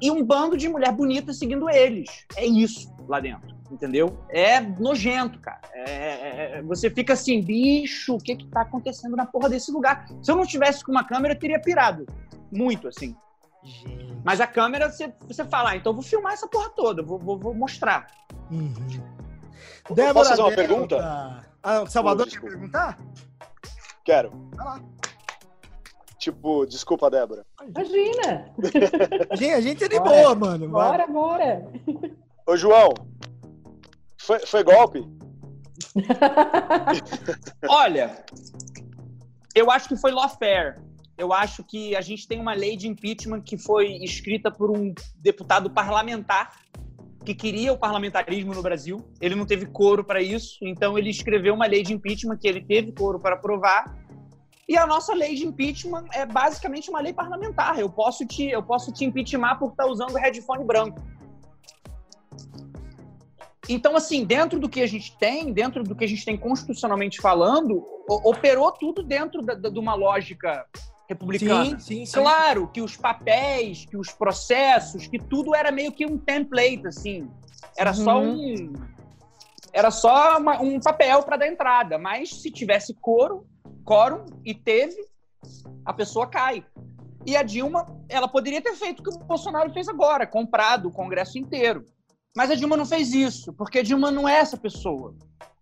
E um bando de mulher bonita seguindo eles. É isso lá dentro, entendeu? É nojento, cara. É- é- é- você fica assim, bicho, o que que tá acontecendo na porra desse lugar? Se eu não tivesse com uma câmera, eu teria pirado. Muito, assim. Gente. Mas a câmera, você, você fala, ah, então eu vou filmar essa porra toda, vou, vou, vou mostrar. Uhum. Posso fazer uma Delta. pergunta? Ah, o Salvador Oh, quer perguntar? Quero. Vai lá. Tipo, desculpa, Débora. Imagina! A gente, é de Bora. boa, mano. Bora, bora! Ô, João, foi, foi golpe? Olha, eu acho que foi lawfare. Eu acho que a gente tem uma lei de impeachment que foi escrita por um deputado parlamentar que queria o parlamentarismo no Brasil. Ele não teve coro para isso, então ele escreveu uma lei de impeachment que ele teve coro para aprovar. E a nossa lei de impeachment é basicamente uma lei parlamentar. Eu posso te, eu posso te impeachment por estar usando headphone branco. Então, assim, dentro do que a gente tem, dentro do que a gente tem constitucionalmente falando, operou tudo dentro da- da- de uma lógica republicana. Sim, sim, sim. Claro que os papéis, que os processos, que tudo era meio que um template, assim. Era só um. Era só uma- um papel para dar entrada. Mas se tivesse coro, quórum e teve, a pessoa cai. E a Dilma, ela poderia ter feito o que o Bolsonaro fez agora, comprado o Congresso inteiro. Mas a Dilma não fez isso, porque a Dilma não é essa pessoa.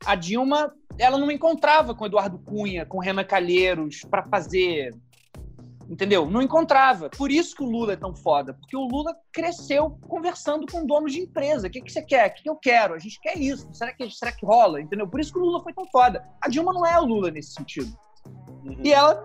A Dilma, ela não encontrava com Eduardo Cunha, com Renan Calheiros para fazer Entendeu? Não encontrava. Por isso que o Lula é tão foda. Porque o Lula cresceu conversando com donos de empresa. O que, que você quer? O que, que eu quero? A gente quer isso. Será que, será que rola? Entendeu? Por isso que o Lula foi tão foda. A Dilma não é o Lula nesse sentido. E ela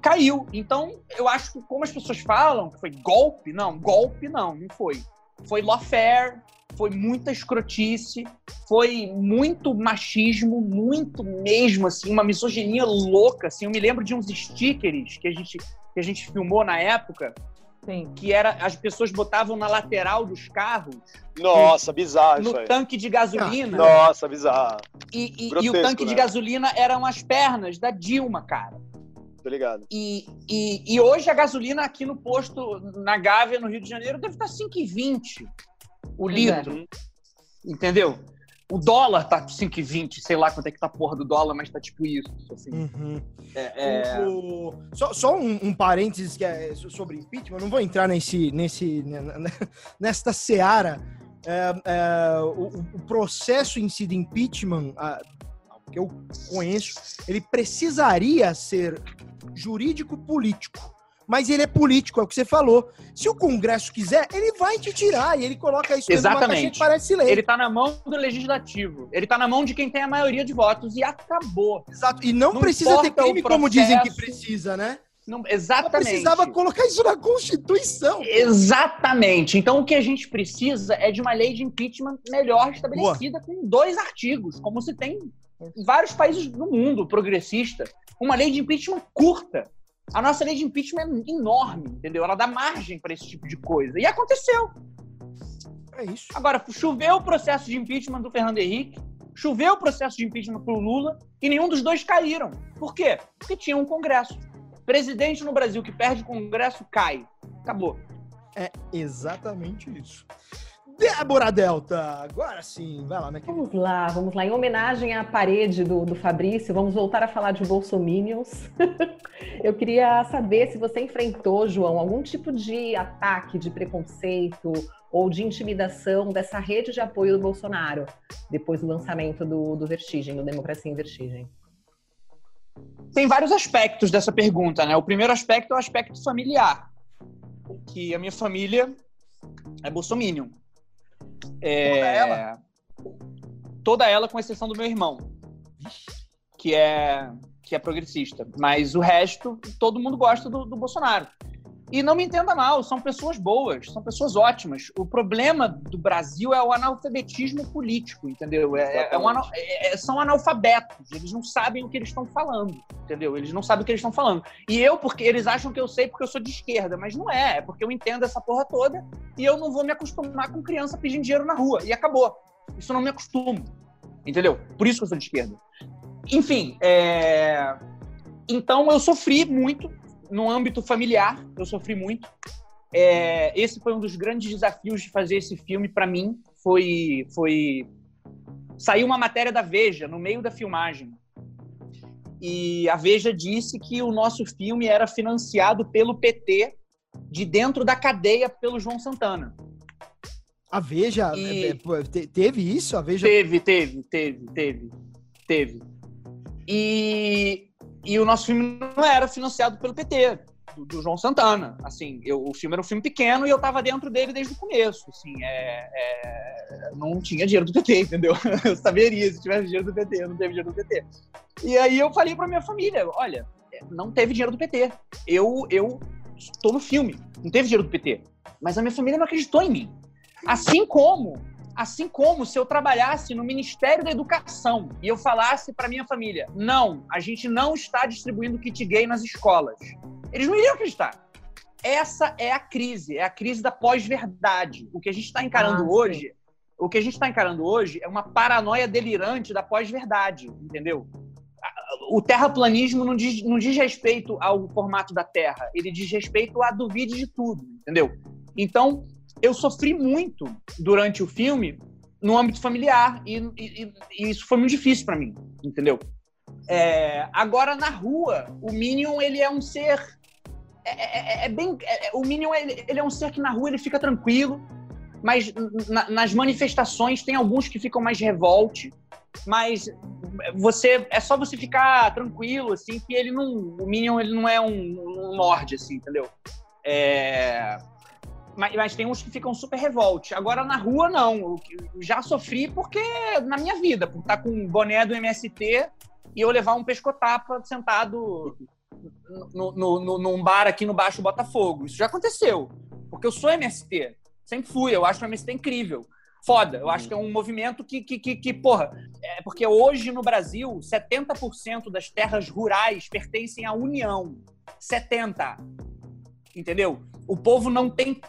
caiu. Então, eu acho que como as pessoas falam foi golpe, não, golpe não, não foi. Foi lawfare, foi muita escrotice, foi muito machismo, muito mesmo, assim, uma misoginia louca, assim. Eu me lembro de uns stickers que a gente, que a gente filmou na época, Sim. que era as pessoas botavam na lateral dos carros, Nossa, bizarro isso no aí. tanque de gasolina, Nossa, bizarro. e, e- e o grotesco, tanque de né? gasolina eram as pernas da Dilma, cara. Tô ligado. E, e, e hoje a gasolina aqui no posto, na Gávea, no Rio de Janeiro, deve estar 5,20 o Pois litro. Entendeu? O dólar tá 5,20, sei lá quanto é que tá a porra do dólar, mas tá tipo isso. Assim. Uhum. É, é- O- Só, só um, um parênteses que é so- sobre impeachment, não vou entrar nesse, nesse, né, né, nesta seara. É, é, o, o processo em si de impeachment, a- que eu conheço, ele precisaria ser jurídico-político. Mas ele é político, é o que você falou. Se o Congresso quiser, ele vai te tirar e ele coloca isso Exatamente. que parece lei. Ele tá na mão do legislativo. Ele tá na mão de quem tem a maioria de votos. E acabou. Exato. E não, Não precisa ter crime como dizem que precisa, né? Não, Não exatamente. precisava colocar isso na Constituição. Exatamente. Então o que a gente precisa é de uma lei de impeachment melhor estabelecida, com dois artigos, como se tem em vários países do mundo progressista. Uma lei de impeachment curta. A nossa lei de impeachment é enorme, entendeu? Ela dá margem para esse tipo de coisa. E aconteceu. É isso. Agora, choveu o processo de impeachment do Fernando Henrique, choveu o processo de impeachment pro Lula, e nenhum dos dois caíram. Por quê? Porque tinha um Congresso. Presidente no Brasil que perde o Congresso cai. Acabou. É exatamente isso. Débora Delta, agora sim, vai lá, minha querida. Vamos lá, vamos lá. Em homenagem à parede do, do Fabrício, vamos voltar a falar de bolsominions. Eu queria saber se você enfrentou, João, algum tipo de ataque, de preconceito ou de intimidação dessa rede de apoio do Bolsonaro depois do lançamento do, do Vertigem, do Democracia em Vertigem. Tem vários aspectos dessa pergunta, né? O primeiro aspecto é o aspecto familiar. Que a minha família é bolsominion. É... Toda ela? Toda ela, com exceção do meu irmão, que é, que é progressista. Mas o resto, todo mundo gosta do, do Bolsonaro. E não me entenda mal, são pessoas boas, são pessoas ótimas. O problema do Brasil é o analfabetismo político, entendeu? É, é um ana- é- é- são analfabetos, eles não sabem o que eles estão falando, entendeu? Eles não sabem o que eles estão falando. E eu, porque eles acham que eu sei porque eu sou de esquerda, mas não é, é porque eu entendo essa porra toda e eu não vou me acostumar com criança pedindo dinheiro na rua. E acabou. Isso eu não me acostumo, entendeu? Por isso que eu sou de esquerda. Enfim, é... então eu sofri muito no âmbito familiar, eu sofri muito. É, esse foi um dos grandes desafios de fazer esse filme para mim. Foi, foi saiu uma matéria da Veja no meio da filmagem e a Veja disse que o nosso filme era financiado pelo PT de dentro da cadeia pelo João Santana. A Veja E- é, é, teve isso? A Veja. Teve, teve, teve, teve, teve. E, e o nosso filme não era financiado pelo PT, do, do João Santana. Assim, eu, o filme era um filme pequeno e eu estava dentro dele desde o começo. Assim, é, é, não tinha dinheiro do PT, entendeu? Eu saberia se tivesse dinheiro do PT, não teve dinheiro do PT. E aí eu falei para minha família, olha, não teve dinheiro do PT. Eu, eu estou no filme, não teve dinheiro do PT. Mas a minha família não acreditou em mim. Assim como, assim como se eu trabalhasse no Ministério da Educação e eu falasse para minha família, não, a gente não está distribuindo kit gay nas escolas. Eles não iriam acreditar. Essa é a crise, é a crise da pós-verdade. O que a gente está encarando Ah, sim. hoje O que a gente está encarando hoje é uma paranoia delirante da pós-verdade, entendeu? O terraplanismo não diz, não diz respeito ao formato da Terra, ele diz respeito à duvide de tudo, entendeu? Então, eu sofri muito durante o filme no âmbito familiar e, e, e isso foi muito difícil para mim, entendeu? É, agora na rua, o Minion ele é um ser é, é, é bem é, o Minion ele, ele, é um ser que na rua ele fica tranquilo, mas na, nas manifestações tem alguns que ficam mais revolte, mas você é só você ficar tranquilo assim que ele não o Minion ele não é um, um Lorde assim, entendeu? É, mas, mas, tem uns que ficam super revolte. Agora na rua, não. Eu, já sofri porque, na minha vida, por estar com um boné do MST e eu levar um pescotapa sentado no, no, no, num bar aqui no Baixo Botafogo. Isso já aconteceu. Porque eu sou MST. Sempre fui. Eu acho o MST incrível. Foda. Eu acho que é um movimento que, que, que, que porra, é porque hoje no Brasil, 70% das terras rurais pertencem à União. 70%. Entendeu? O povo não tem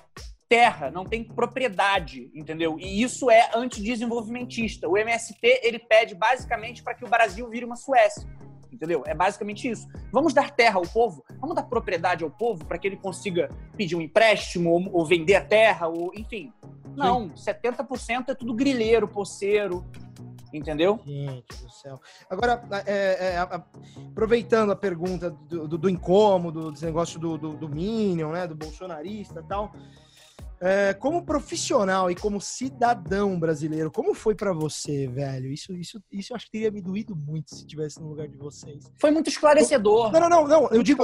terra, não tem propriedade, entendeu? E isso é antidesenvolvimentista. O MST, ele pede basicamente para que o Brasil vire uma Suécia entendeu? É basicamente isso. Vamos dar terra ao povo, vamos dar propriedade ao povo para que ele consiga pedir um empréstimo ou, ou vender a terra, ou enfim. Não, Sim. 70% é tudo grilheiro, poceiro, entendeu? Gente do céu. Agora, é, é, aproveitando a pergunta do, do, do incômodo, desse negócio do, do, do Minion, né, do bolsonarista e tal, é, como profissional e como cidadão brasileiro, como foi para você, velho? Isso, isso, isso eu acho que teria me doído muito se tivesse no lugar de vocês. Foi muito esclarecedor. Não, não, não, não. Eu digo,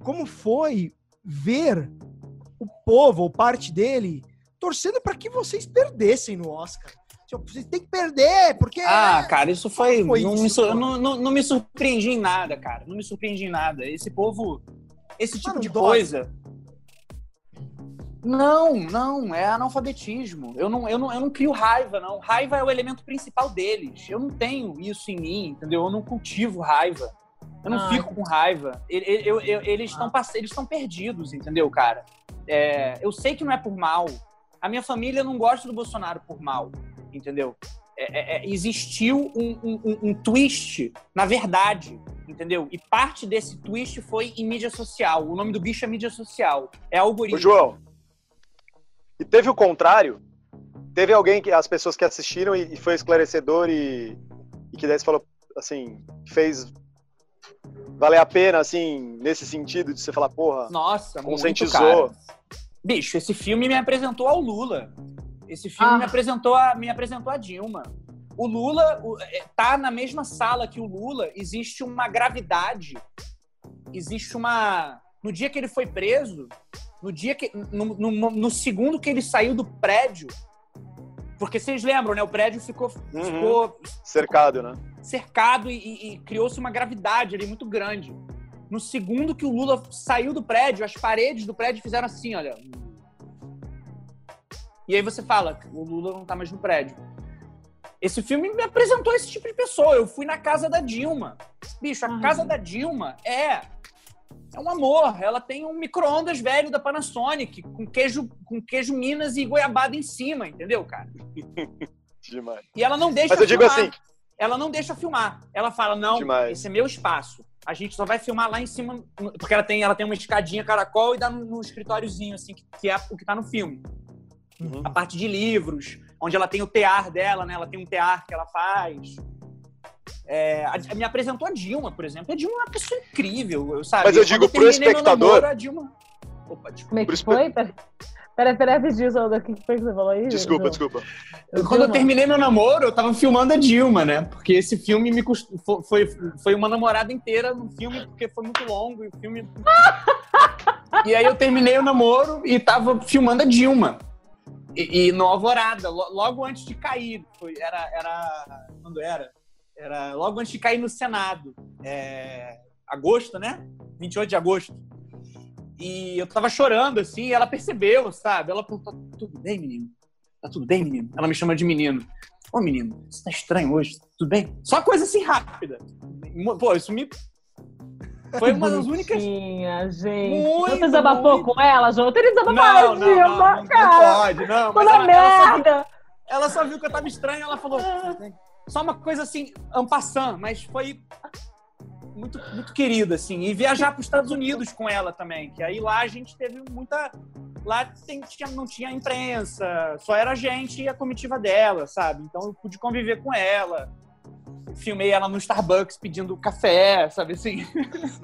como foi ver o povo, ou parte dele, torcendo para que vocês perdessem no Oscar? Tipo, vocês têm que perder, porque. Ah, cara, isso foi. foi não, isso, me, não, não, não, me surpreendi em nada, cara. Não me surpreendi em nada. Esse povo. Esse tipo Mano, de coisa. Não, não, é analfabetismo. Eu não, eu, não, eu não crio raiva, não. Raiva é o elemento principal deles. Eu não tenho isso em mim, entendeu? Eu não cultivo raiva. Eu não ah, fico com raiva. Eu, eu, eu, eles estão ah. eles estão perdidos, entendeu, cara? É, eu sei que não é por mal. A minha família não gosta do Bolsonaro por mal, entendeu? É, é, é existiu um, um, um, twist na verdade, entendeu? E parte desse twist foi em mídia social. O nome do bicho é mídia social. É algoritmo. Ô, João, e teve o contrário. Teve alguém que as pessoas que assistiram e, e foi esclarecedor e, e que daí você falou assim, fez valer a pena, assim, nesse sentido de você falar, porra, Nossa, conscientizou. Bicho, esse filme me apresentou ao Lula. Esse filme ah. me apresentou a, me apresentou a Dilma. O Lula o, é, tá na mesma sala que o Lula, existe uma gravidade, existe uma. No dia que ele foi preso, no dia que. No, no, no, segundo que ele saiu do prédio. Porque vocês lembram, né? O prédio ficou. Uhum. ficou cercado, né? Cercado e, e criou-se uma gravidade ali muito grande. No segundo que o Lula saiu do prédio, as paredes do prédio fizeram assim, olha. E aí você fala, o Lula não tá mais no prédio. Esse filme me apresentou esse tipo de pessoa. Eu fui na casa da Dilma. Bicho, a uhum. casa da Dilma é é um amor. Ela tem um micro-ondas velho da Panasonic, com queijo, com queijo Minas e goiabada em cima, entendeu, cara? Demais. E ela não deixa Mas eu filmar. digo assim. Ela não deixa filmar. Ela fala: não, Demais. esse é meu espaço. A gente só vai filmar lá em cima, porque ela tem, ela tem uma escadinha caracol e dá no, no escritóriozinho, assim, que, que é o que tá no filme. Uhum. A parte de livros, onde ela tem o tear dela, né? Ela tem um tear que ela faz. É, a, me apresentou a Dilma, por exemplo. A Dilma é uma pessoa incrível, sabe? Mas eu digo pro espectador. Namoro, a Dilma... Opa, desculpa. Como é que foi? Peraí, peraí, o que foi que você falou aí? Desculpa, João? desculpa. Quando eu terminei meu namoro, eu tava filmando a Dilma, né? Porque esse filme me cust... foi, foi uma namorada inteira no filme, porque foi muito longo e o filme. e aí eu terminei o namoro e tava filmando a Dilma. E, e no Alvorada, logo antes de cair. Foi, era, era. Quando era? Era logo antes de cair no Senado. É, agosto, né? 28 de agosto. E eu tava chorando, assim, e ela percebeu, sabe? Ela perguntou: tá tudo bem, menino? Tá tudo bem, menino? Ela me chama de menino. Ô, menino, você tá estranho hoje? Tudo bem? Só coisa assim rápida. Pô, isso me. Foi uma das únicas. Minha gente. Muito, você desabafou muito... com ela, João? Eu teria desabafado não, não, não, não, não, pode, não. Mas ela, merda! Ela ela só viu que eu tava estranho, ela falou. Só uma coisa assim, ampassant, mas foi muito, muito querida, assim. E viajar para os Estados Unidos com ela também, que aí lá a gente teve muita. Lá tinha, não tinha imprensa, só era a gente e a comitiva dela, sabe? Então eu pude conviver com ela. Filmei ela no Starbucks pedindo café, sabe assim?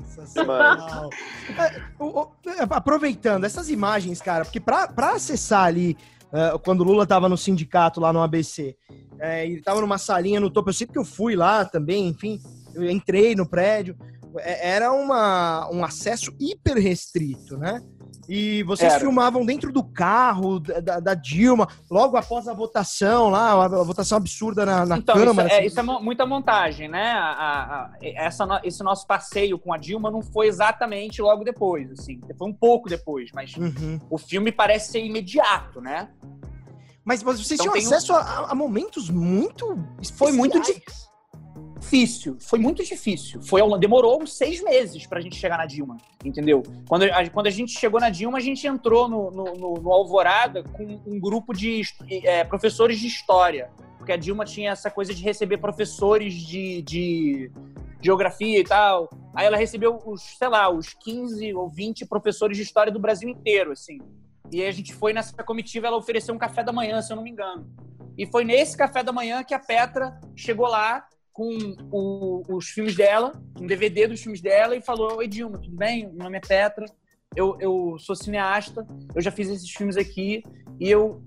Sensacional. É, aproveitando essas imagens, cara, porque pra, pra acessar ali, é, quando o Lula tava no sindicato lá no ABC, é, ele tava numa salinha no topo, eu sei que eu fui lá também, enfim, eu entrei no prédio, é, era uma, um acesso hiper restrito, né? E vocês Era. filmavam dentro do carro da, da- Dilma, logo após a votação lá, a, votação absurda na, na Então, Câmara. isso, é, assim. isso é mo- muita montagem, né? A- a- essa, esse nosso passeio com a Dilma não foi exatamente logo depois, assim. Foi um pouco depois, mas Uhum. o filme parece ser imediato, né? Mas vocês Então tinham tem um- acesso a, a momentos muito. Foi muito especiais. Difícil. Foi muito difícil. Foi, demorou uns seis meses pra gente chegar na Dilma, entendeu? Quando a, quando a gente chegou na Dilma, a gente entrou no, no, no- no Alvorada com um grupo de é, professores de história. Porque a Dilma tinha essa coisa de receber professores de, de geografia e tal. Aí ela recebeu os, sei lá, os 15 ou 20 professores de história do Brasil inteiro, assim. E a gente foi nessa comitiva, ela ofereceu um café da manhã, se eu não me engano. E foi nesse café da manhã que a Petra chegou lá com o- os filmes dela, um DVD dos filmes dela, e falou: Oi, Dilma, tudo bem? Meu nome é Petra, eu, eu sou cineasta, eu já fiz esses filmes aqui, e eu.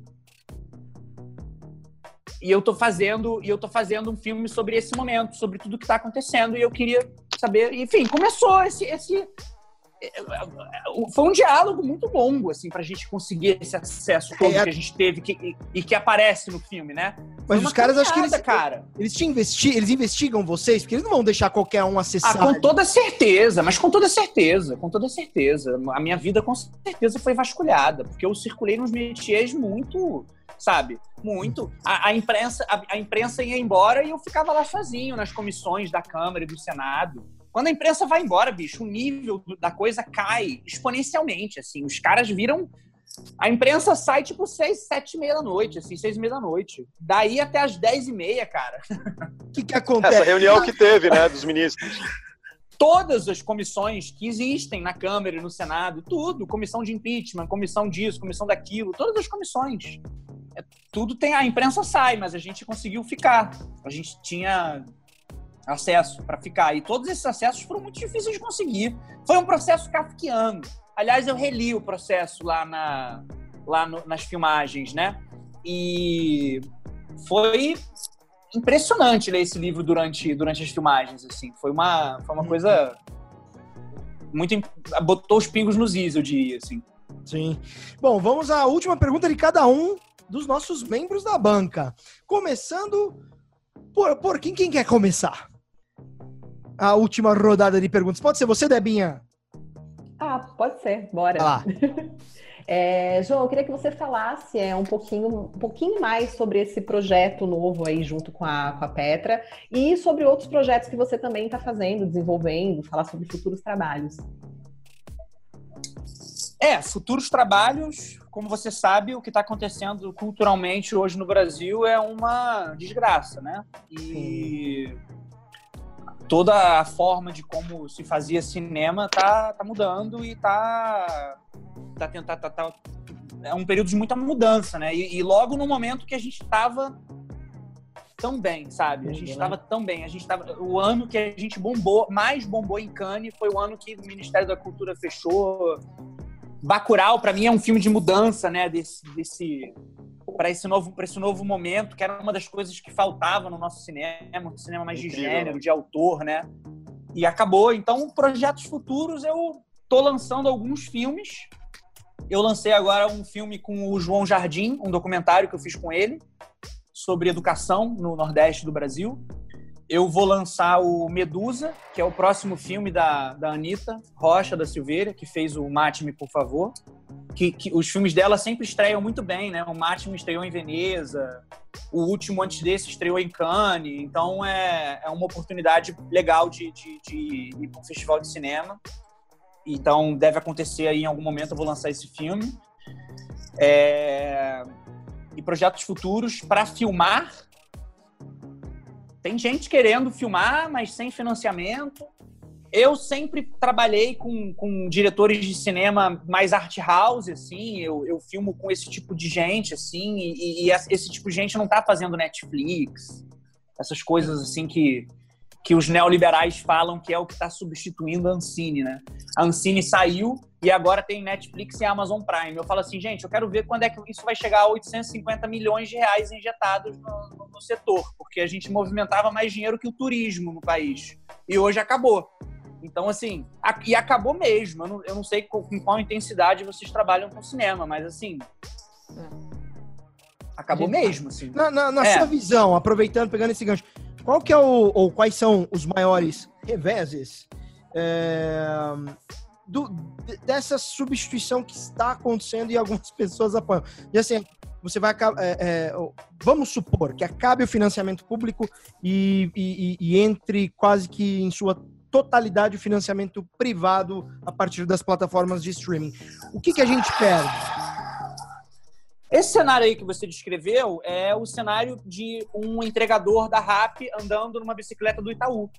E eu tô fazendo, e eu tô fazendo um filme sobre esse momento, sobre tudo que tá acontecendo, e eu queria saber. Enfim, começou esse. esse foi um diálogo muito longo, assim, pra gente conseguir esse acesso todo É, que a gente teve que- e, que aparece no filme, né? Mas os caras acho que eles, cara. eles te investi eles investigam vocês, porque eles não vão deixar qualquer um Ah, acessar. com toda certeza, mas com toda certeza, com toda certeza. A minha vida com certeza foi vasculhada, porque eu circulei nos métiers muito, sabe? Muito. A, a imprensa, a, a imprensa ia embora e eu ficava lá sozinho nas comissões da Câmara e do Senado. Quando a imprensa vai embora, bicho, o nível da coisa cai exponencialmente, assim. Os caras viram... A imprensa sai, tipo, seis, sete e meia da noite, assim, seis e meia da noite. Daí até as dez e meia, cara. O que, que Essa acontece? reunião que teve, né, dos ministros. todas as comissões que existem na Câmara e no Senado, tudo, comissão de impeachment, comissão disso, comissão daquilo, todas as comissões. É, tudo tem a imprensa sai, mas a gente conseguiu ficar. A gente tinha acesso para ficar e todos esses acessos foram muito difíceis de conseguir. Foi um processo kafkiano. Aliás, eu reli o processo lá na lá no- nas filmagens, né? E foi impressionante ler esse livro durante, durante as filmagens, assim. Foi uma, foi uma coisa muito... Botou os pingos nos is, eu diria, assim. Sim. Bom, vamos à última pergunta de cada um dos nossos membros da banca. Começando por, por quem, quem quer começar? A última rodada de perguntas. Pode ser você, Debinha? Ah, pode ser, bora. Lá. É, João, eu queria que você falasse é, um, pouquinho, um pouquinho mais sobre esse projeto novo aí junto com a, com a Petra e sobre outros projetos que você também está fazendo, desenvolvendo, falar sobre futuros trabalhos. É, futuros trabalhos, como você sabe, o que está acontecendo culturalmente hoje no Brasil é uma desgraça, né? E toda a forma de como se fazia cinema tá, tá mudando e tá, tá tentando. Tá, tá- é um período de muita mudança, né? E, e logo no momento que a gente estava tão bem, sabe? A gente estava tão bem. A gente tava, o ano que a gente bombou, mais bombou em Cannes, foi o ano que o Ministério da Cultura fechou. Bacurau, para mim, é um filme de mudança, né? Desse, desse para esse novo para esse novo momento, que era uma das coisas que faltava no nosso cinema, um cinema mais de Incrível. gênero, de autor, né? E acabou. Então, projetos futuros, eu tô lançando alguns filmes. Eu lancei agora um filme com o João Jardim, um documentário que eu fiz com ele sobre educação no Nordeste do Brasil. Eu vou lançar o Medusa, que é o próximo filme da, da Anitta Rocha da Silveira, que fez o Mate-me, por favor. Que, que os filmes dela sempre estreiam muito bem, né? O Mate-me estreou em Veneza, o último antes desse estreou em Cannes. Então é, é uma oportunidade legal de, de, de ir para um festival de cinema. Então deve acontecer aí em algum momento, eu vou lançar esse filme. É, E projetos futuros para filmar. Tem gente querendo filmar, mas sem financiamento. Eu sempre trabalhei com, com diretores de cinema mais art house, assim. Eu, eu filmo com esse tipo de gente, assim. E, e esse tipo de gente não tá fazendo Netflix. Essas coisas, assim, que, que os neoliberais falam que é o que está substituindo a Ancine, né? A Ancine saiu e agora tem Netflix e Amazon Prime. Eu falo assim, gente, eu quero ver quando é que isso vai chegar a 850 milhões de reais injetados no, no, no setor, porque a gente movimentava mais dinheiro que o turismo no país. E hoje acabou. Então, assim, e acabou mesmo. Eu não, eu não sei com, com, qual intensidade vocês trabalham com cinema, mas assim. Acabou mesmo, assim. Na, na, na é. sua visão, aproveitando, pegando esse gancho, qual que é o. ou quais são os maiores reveses é, do, dessa substituição que está acontecendo e algumas pessoas apoiam? E assim, você vai é, é, vamos supor que acabe o financiamento público e, e, e, entre quase que em sua totalidade o financiamento privado a partir das plataformas de streaming. O que, que a gente perde? Esse cenário aí que você descreveu é o cenário de um entregador da RAP andando numa bicicleta do Itaú.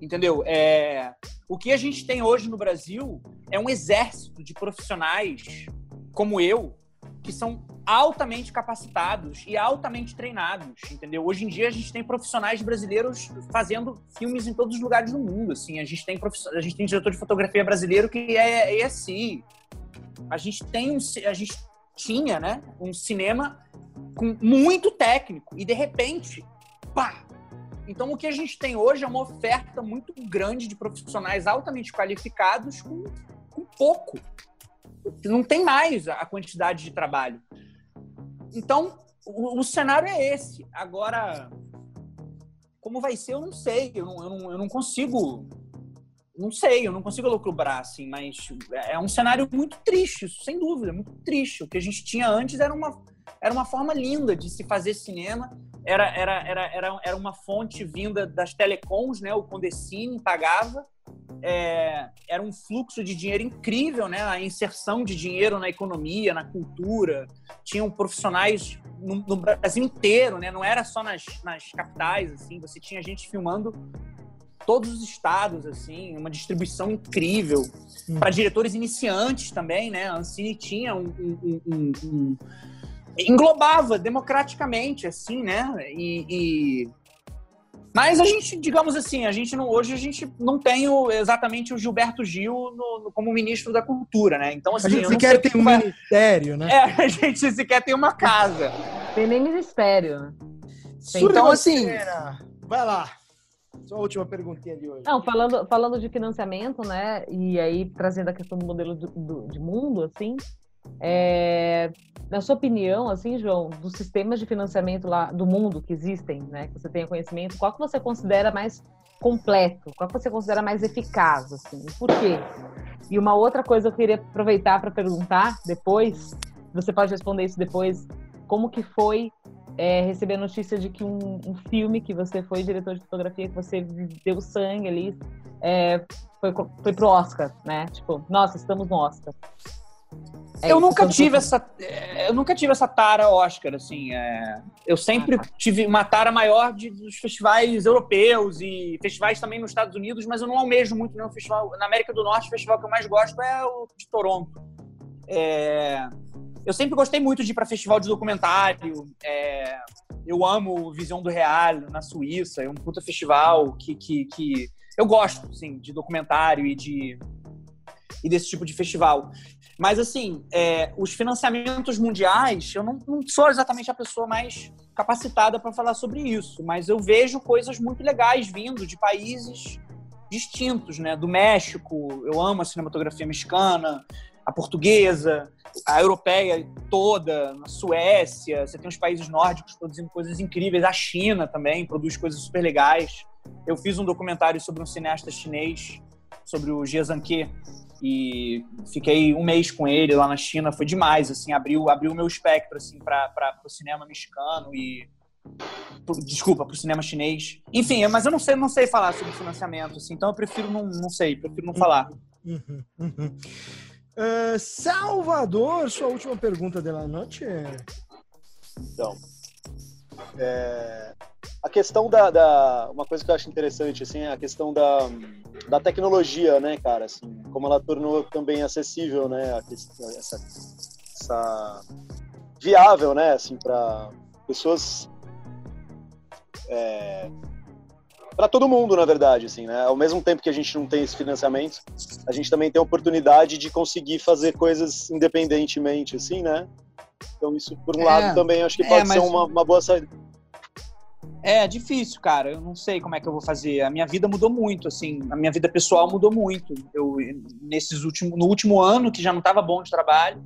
Entendeu? É... O que a gente tem hoje no Brasil é um exército de profissionais como eu, que são altamente capacitados e altamente treinados, entendeu? Hoje em dia a gente tem profissionais brasileiros fazendo filmes em todos os lugares do mundo, assim. A gente tem a gente tem diretor de fotografia brasileiro que é ESI. A gente tem a gente tinha, né, um cinema com muito técnico e de repente, pá. Então o que a gente tem hoje é uma oferta muito grande de profissionais altamente qualificados com, com pouco. Não tem mais a quantidade de trabalho. Então, o, o, cenário é esse. Agora, como vai ser, eu não sei. Eu não, eu não, eu não consigo. Não sei, eu não consigo lucubrar, assim, mas é um cenário muito triste, sem dúvida, muito triste. O que a gente tinha antes era uma, era uma forma linda de se fazer cinema, era, era, era, era, era uma fonte vinda das telecoms, né? O Condecine pagava, é, era um fluxo de dinheiro incrível, né? A inserção de dinheiro na economia, na cultura. Tinham profissionais no, no Brasil inteiro, né? Não era só nas, nas capitais, assim. Você tinha gente filmando todos os estados, assim, uma distribuição incrível. Hum. Para diretores iniciantes também, né? A Ancine tinha um, um, um, um englobava democraticamente, assim, né? E, e, mas a gente, digamos assim, a gente não, hoje a gente não tem o, exatamente o Gilberto Gil no, no, como ministro da Cultura, né? Então, assim, a gente sequer tem um vai... ministério, né? É, a gente sequer tem uma casa. Tem nem ministério. Então, assim. Vai lá. Só a última perguntinha de hoje. Não, falando, falando de financiamento, né? E aí trazendo a questão do modelo do, do, de mundo, assim, é, na sua opinião, assim, João, dos sistemas de financiamento lá do mundo que existem, né, que você tenha conhecimento, qual que você considera mais completo? Qual que você considera mais eficaz, assim? Por quê? E uma outra coisa eu queria aproveitar para perguntar depois, você pode responder isso depois, como que foi é, receber a notícia de que um, um, filme que você foi diretor de fotografia, que você deu sangue ali, é, foi, foi pro Oscar, né? Tipo, nossa, estamos no Oscar. É eu nunca tive essa eu nunca tive essa tara Oscar assim é, eu sempre ah, tá. tive uma tara maior de, dos festivais europeus e festivais também nos Estados Unidos mas eu não almejo muito nenhum festival na América do Norte o festival que eu mais gosto é o de Toronto é, eu sempre gostei muito de ir para festival de documentário é, eu amo Visão do Real na Suíça é um puta festival que, que, que eu gosto sim de documentário e de e desse tipo de festival. Mas, assim, é, os financiamentos mundiais, eu não, não, sou exatamente a pessoa mais capacitada para falar sobre isso, mas eu vejo coisas muito legais vindo de países distintos, né? Do México, eu amo a cinematografia mexicana, a portuguesa, a europeia toda, a Suécia, você tem os países nórdicos produzindo coisas incríveis, a China também produz coisas super legais. Eu fiz um documentário sobre um cineasta chinês, sobre o Jia Zhangke, e fiquei um mês com ele lá na China, foi demais, assim, abriu, abriu o meu espectro, assim, para o cinema mexicano e pro, desculpa, para o cinema chinês. Enfim, mas eu não sei, não sei falar sobre financiamento, assim, então eu prefiro não, não sei, prefiro não falar. Uhum, uhum. Uh, Salvador, sua última pergunta da noite? Então, é, a questão da, da, Uma coisa que eu acho interessante, assim, é a questão da, da tecnologia, né, cara? Assim, como ela tornou também acessível, né? Essa, essa viável, né? Assim, para pessoas. É, para todo mundo, na verdade, assim, né? Ao mesmo tempo que a gente não tem esse financiamento, a gente também tem a oportunidade de conseguir fazer coisas independentemente, assim, né? Então isso, por um é, lado, também acho que pode é, mas... ser uma, uma boa saída. É difícil, cara. Eu não sei como é que eu vou fazer. A minha vida mudou muito, assim. A minha vida pessoal mudou muito. Eu nesses últimos, no último ano que já não estava bom de trabalho,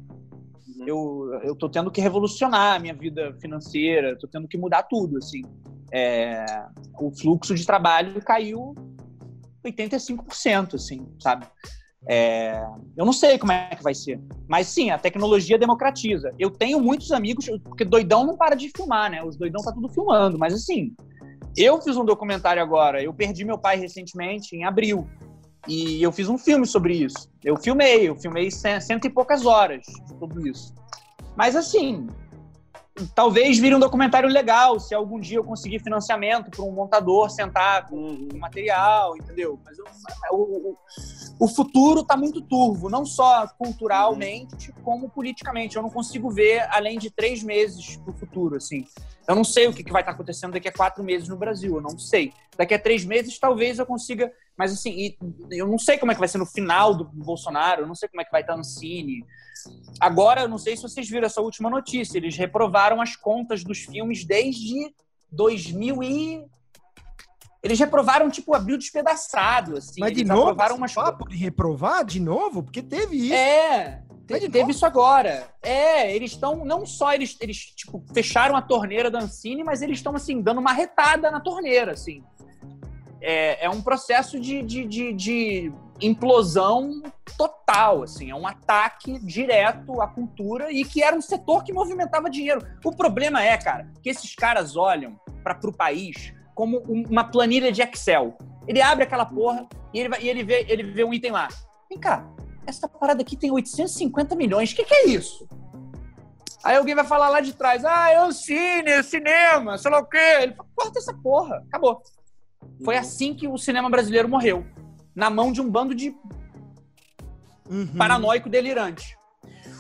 uhum. eu eu tô tendo que revolucionar a minha vida financeira. Tô tendo que mudar tudo, assim é, o fluxo de trabalho caiu 85%, assim, sabe? É, eu não sei como é que vai ser. Mas sim, a tecnologia democratiza. Eu tenho muitos amigos, porque doidão não para de filmar, né? Os doidão tá tudo filmando, mas assim, eu fiz um documentário agora, eu perdi meu pai recentemente, em abril. E eu fiz um filme sobre isso. Eu filmei, eu filmei cento e poucas horas de tudo isso. Mas assim, talvez vire um documentário legal se algum dia eu conseguir financiamento para um montador sentar com uhum. material, entendeu? Mas eu, o, o, o, futuro está muito turvo, não só culturalmente, uhum. como politicamente. Eu não consigo ver além de três meses para o futuro, assim. Eu não sei o que, vai estar tá acontecendo daqui a quatro meses no Brasil, eu não sei. Daqui a três meses talvez eu consiga mas assim, eu não sei como é que vai ser no final do Bolsonaro, eu não sei como é que vai estar no Cine. Agora, eu não sei se vocês viram essa última notícia, eles reprovaram as contas dos filmes desde 2000 e eles reprovaram, tipo, abril despedaçado, assim. Mas de eles novo, aprovaram umas... papo de reprovar de novo? Porque teve isso. É, teve, teve isso agora. É, eles estão, não só eles, eles, tipo, fecharam a torneira da Ancine, mas eles estão, assim, dando uma retada na torneira, assim é, é um processo de, de, de, de, implosão total, assim, é um ataque direto à cultura e que era um setor que movimentava dinheiro. O problema é, cara, que esses caras olham para o país como uma planilha de Excel. Ele abre aquela porra e ele, vai, e ele, vê, ele vê um item lá. Vem cá, essa parada aqui tem 850 milhões, o que, que é isso? Aí alguém vai falar lá de trás, ah, é o cine, é cinema, sei lá o quê. Ele fala, corta essa porra, acabou. Foi assim que o cinema brasileiro morreu. Na mão de um bando de uhum. paranoico delirante.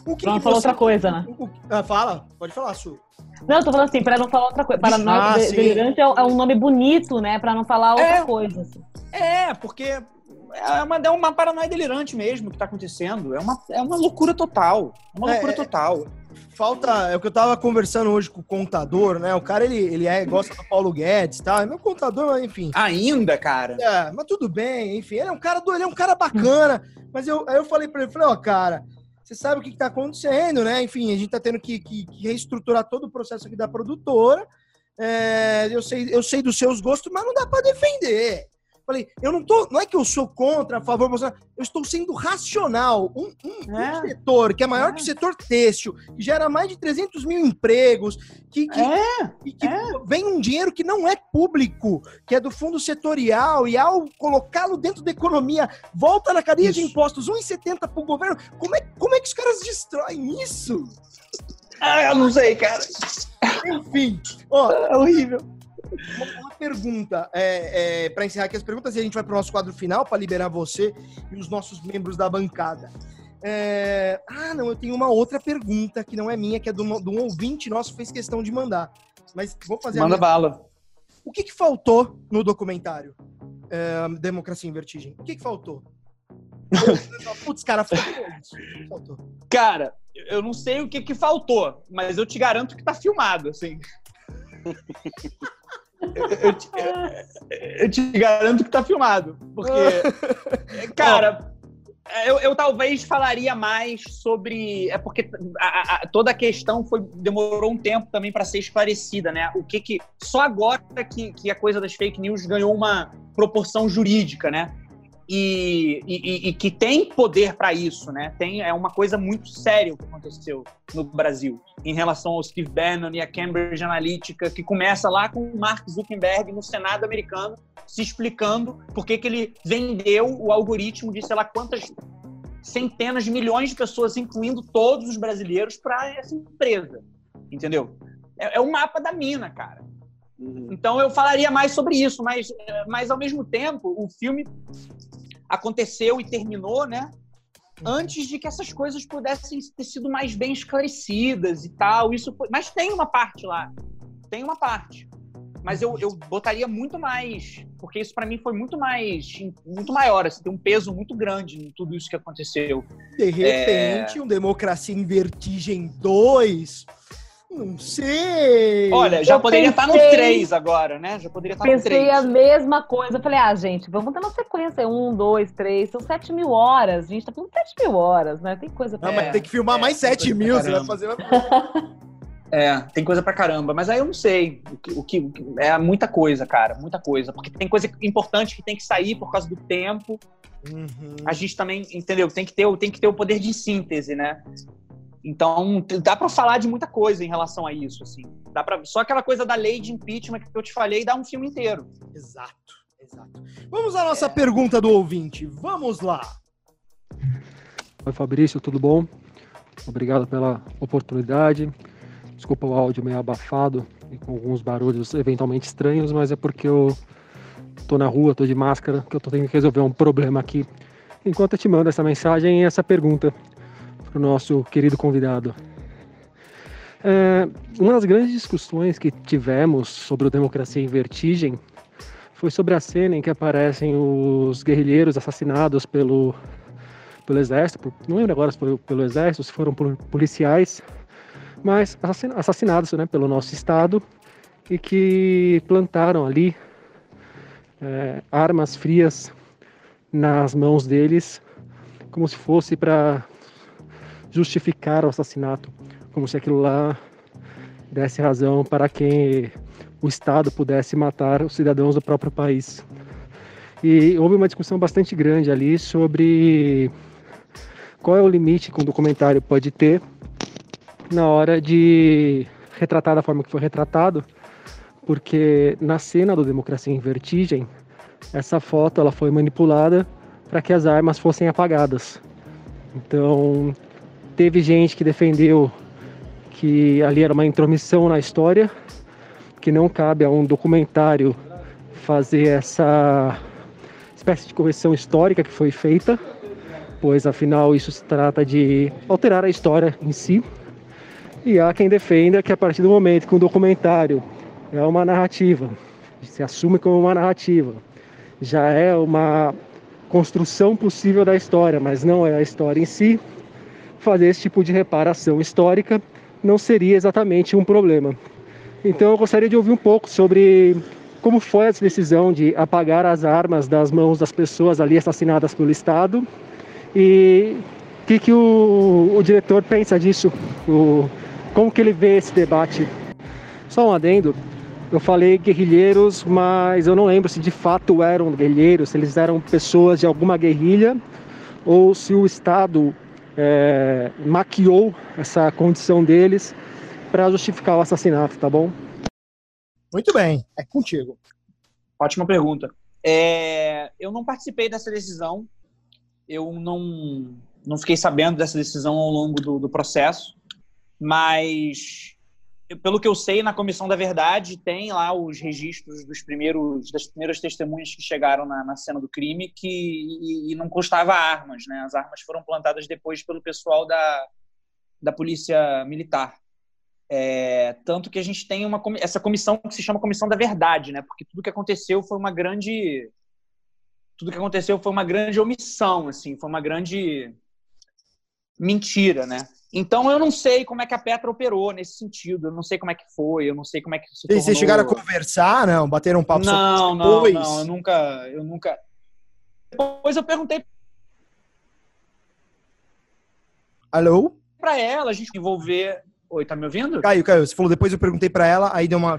O que, não que falar outra coisa, né? O, ah, fala, pode falar, Su. Não, eu tô falando assim, pra não falar outra coisa. Paranoico ah, delirante é, é, um nome bonito, né? Pra não falar outra é, coisa. Assim. É, porque é uma, é uma paranoia delirante mesmo que tá acontecendo. É uma, é uma loucura total. É uma loucura é, total falta. É o que eu tava conversando hoje com o contador, né? O cara, ele, ele é, gosta do Paulo Guedes e tá? tal. É meu contador, enfim. Ainda, cara? É, mas tudo bem, enfim. Ele é um cara, do, ele é um cara bacana. mas eu, aí eu falei pra ele, falei, ó, oh, cara, você sabe o que, que tá acontecendo, né? Enfim, a gente tá tendo que, que, que reestruturar todo o processo aqui da produtora. É, eu, sei, eu sei dos seus gostos, mas não dá para defender. Falei, eu não tô. Não é que eu sou contra, a favor, Bolsonaro. Eu estou sendo racional. Um, um, é. um setor que é maior é. que o setor têxtil, que gera mais de 300 mil empregos, que, que, é. que é. vem um dinheiro que não é público, que é do fundo setorial, e ao colocá-lo dentro da economia, volta na cadeia isso. de impostos 1,70 para o governo. Como é, como é que os caras destroem isso? Ah, eu não sei, cara. Enfim, ó, é horrível. Uma, pergunta é, é para encerrar aqui as perguntas e a gente vai para o nosso quadro final para liberar você e os nossos membros da bancada. É... Ah, não, eu tenho uma outra pergunta que não é minha, que é de um, ouvinte nosso fez questão de mandar. Mas vou fazer Manda bala. O que, que faltou no documentário é, Democracia em Vertigem? O que, que faltou? Putz, cara, faltou. Cara, eu não sei o que, que faltou, mas eu te garanto que tá filmado, assim eu, te, eu, te, garanto que tá filmado. Porque, cara, eu, eu, talvez falaria mais sobre. É porque a, a, toda a questão foi, demorou um tempo também para ser esclarecida, né? O que que. Só agora que, que a coisa das fake news ganhou uma proporção jurídica, né? E, e, e, que tem poder para isso, né? Tem, é uma coisa muito séria o que aconteceu no Brasil em relação ao Steve Bannon e a Cambridge Analytica, que começa lá com o Mark Zuckerberg no Senado americano se explicando por que, que ele vendeu o algoritmo de sei lá quantas centenas de milhões de pessoas, incluindo todos os brasileiros, para essa empresa, entendeu? é, é o mapa da mina, cara. Então eu falaria mais sobre isso, mas, mas ao mesmo tempo o filme aconteceu e terminou, né? Antes de que essas coisas pudessem ter sido mais bem esclarecidas e tal. Isso foi... Mas tem uma parte lá. Tem uma parte. Mas eu, eu botaria muito mais, porque isso para mim foi muito mais, muito maior, assim, tem um peso muito grande em tudo isso que aconteceu. De repente, é... um Democracia em Vertigem 2 não sei. Olha, já eu poderia pensei, estar no 3 agora, né? Já poderia estar pensei no 3. Pensei a mesma coisa. Eu falei, ah, gente, vamos ter uma sequência. Um, dois, três. São 7 mil horas. A gente tá falando 7 mil horas, né? Tem coisa pra. Não, mas tem que filmar é, mais 7 mil. Você vai fazer. É, tem coisa pra caramba, mas aí eu não sei o que, o que, o que, é muita coisa, cara, muita coisa, porque tem coisa importante que tem que sair por causa do tempo. Uhum. A gente também, entendeu? Tem que ter, tem que ter o poder de síntese, né? Então, dá para falar de muita coisa em relação a isso, assim. Dá para só aquela coisa da lei de impeachment que eu te falei dá um filme inteiro. Exato, exato. Vamos à nossa é... pergunta do ouvinte. Vamos lá. Oi, Fabrício, tudo bom? Obrigado pela oportunidade. Desculpa o áudio meio abafado e com alguns barulhos eventualmente estranhos, mas é porque eu tô na rua, tô de máscara, que eu tô tendo que resolver um problema aqui. Enquanto eu te mando essa mensagem e essa pergunta para o nosso querido convidado. É, uma das grandes discussões que tivemos sobre o Democracia em Vertigem foi sobre a cena em que aparecem os guerrilheiros assassinados pelo, pelo exército, não lembro agora se foi pelo exército, se foram policiais, mas assassinados né, pelo nosso Estado e que plantaram ali é, armas frias nas mãos deles, como se fosse para justificar o assassinato, como se aquilo lá desse razão para que o Estado pudesse matar os cidadãos do próprio país. E houve uma discussão bastante grande ali sobre qual é o limite que um documentário pode ter na hora de retratar da forma que foi retratado, porque na cena do Democracia em Vertigem, essa foto ela foi manipulada para que as armas fossem apagadas. Então, Teve gente que defendeu que ali era uma intromissão na história, que não cabe a um documentário fazer essa espécie de correção histórica que foi feita, pois afinal isso se trata de alterar a história em si. E há quem defenda que a partir do momento que um documentário é uma narrativa, se assume como uma narrativa, já é uma construção possível da história, mas não é a história em si, fazer esse tipo de reparação histórica não seria exatamente um problema. Então eu gostaria de ouvir um pouco sobre como foi essa decisão de apagar as armas das mãos das pessoas ali assassinadas pelo Estado e o que, que o, o, diretor pensa disso, o, como que ele vê esse debate. Só um adendo, eu falei guerrilheiros, mas eu não lembro se de fato eram guerrilheiros, se eles eram pessoas de alguma guerrilha ou se o Estado é, maquiou essa condição deles para justificar o assassinato, tá bom? Muito bem, é contigo. Ótima pergunta. É, eu não participei dessa decisão, eu não, não fiquei sabendo dessa decisão ao longo do, do processo, mas pelo que eu sei, na Comissão da Verdade tem lá os registros dos primeiros, das primeiras testemunhas que chegaram na, na cena do crime que, e, e, não constava armas, né? As armas foram plantadas depois pelo pessoal da, da Polícia Militar. É, tanto que a gente tem uma, essa comissão que se chama Comissão da Verdade, né? Porque tudo que aconteceu foi uma grande... Tudo que aconteceu foi uma grande omissão, assim, foi uma grande mentira, né? Então eu não sei como é que a Petra operou nesse sentido, eu não sei como é que foi, eu não sei como é que se tornou... Vocês chegaram a conversar, não? Bateram um papo não, sobre não, depois? Não, eu nunca, eu nunca... Depois eu perguntei... Alô? Pra ela, a gente envolver... Oi, tá me ouvindo? Caiu, caiu. Você falou depois eu perguntei pra ela, aí deu uma...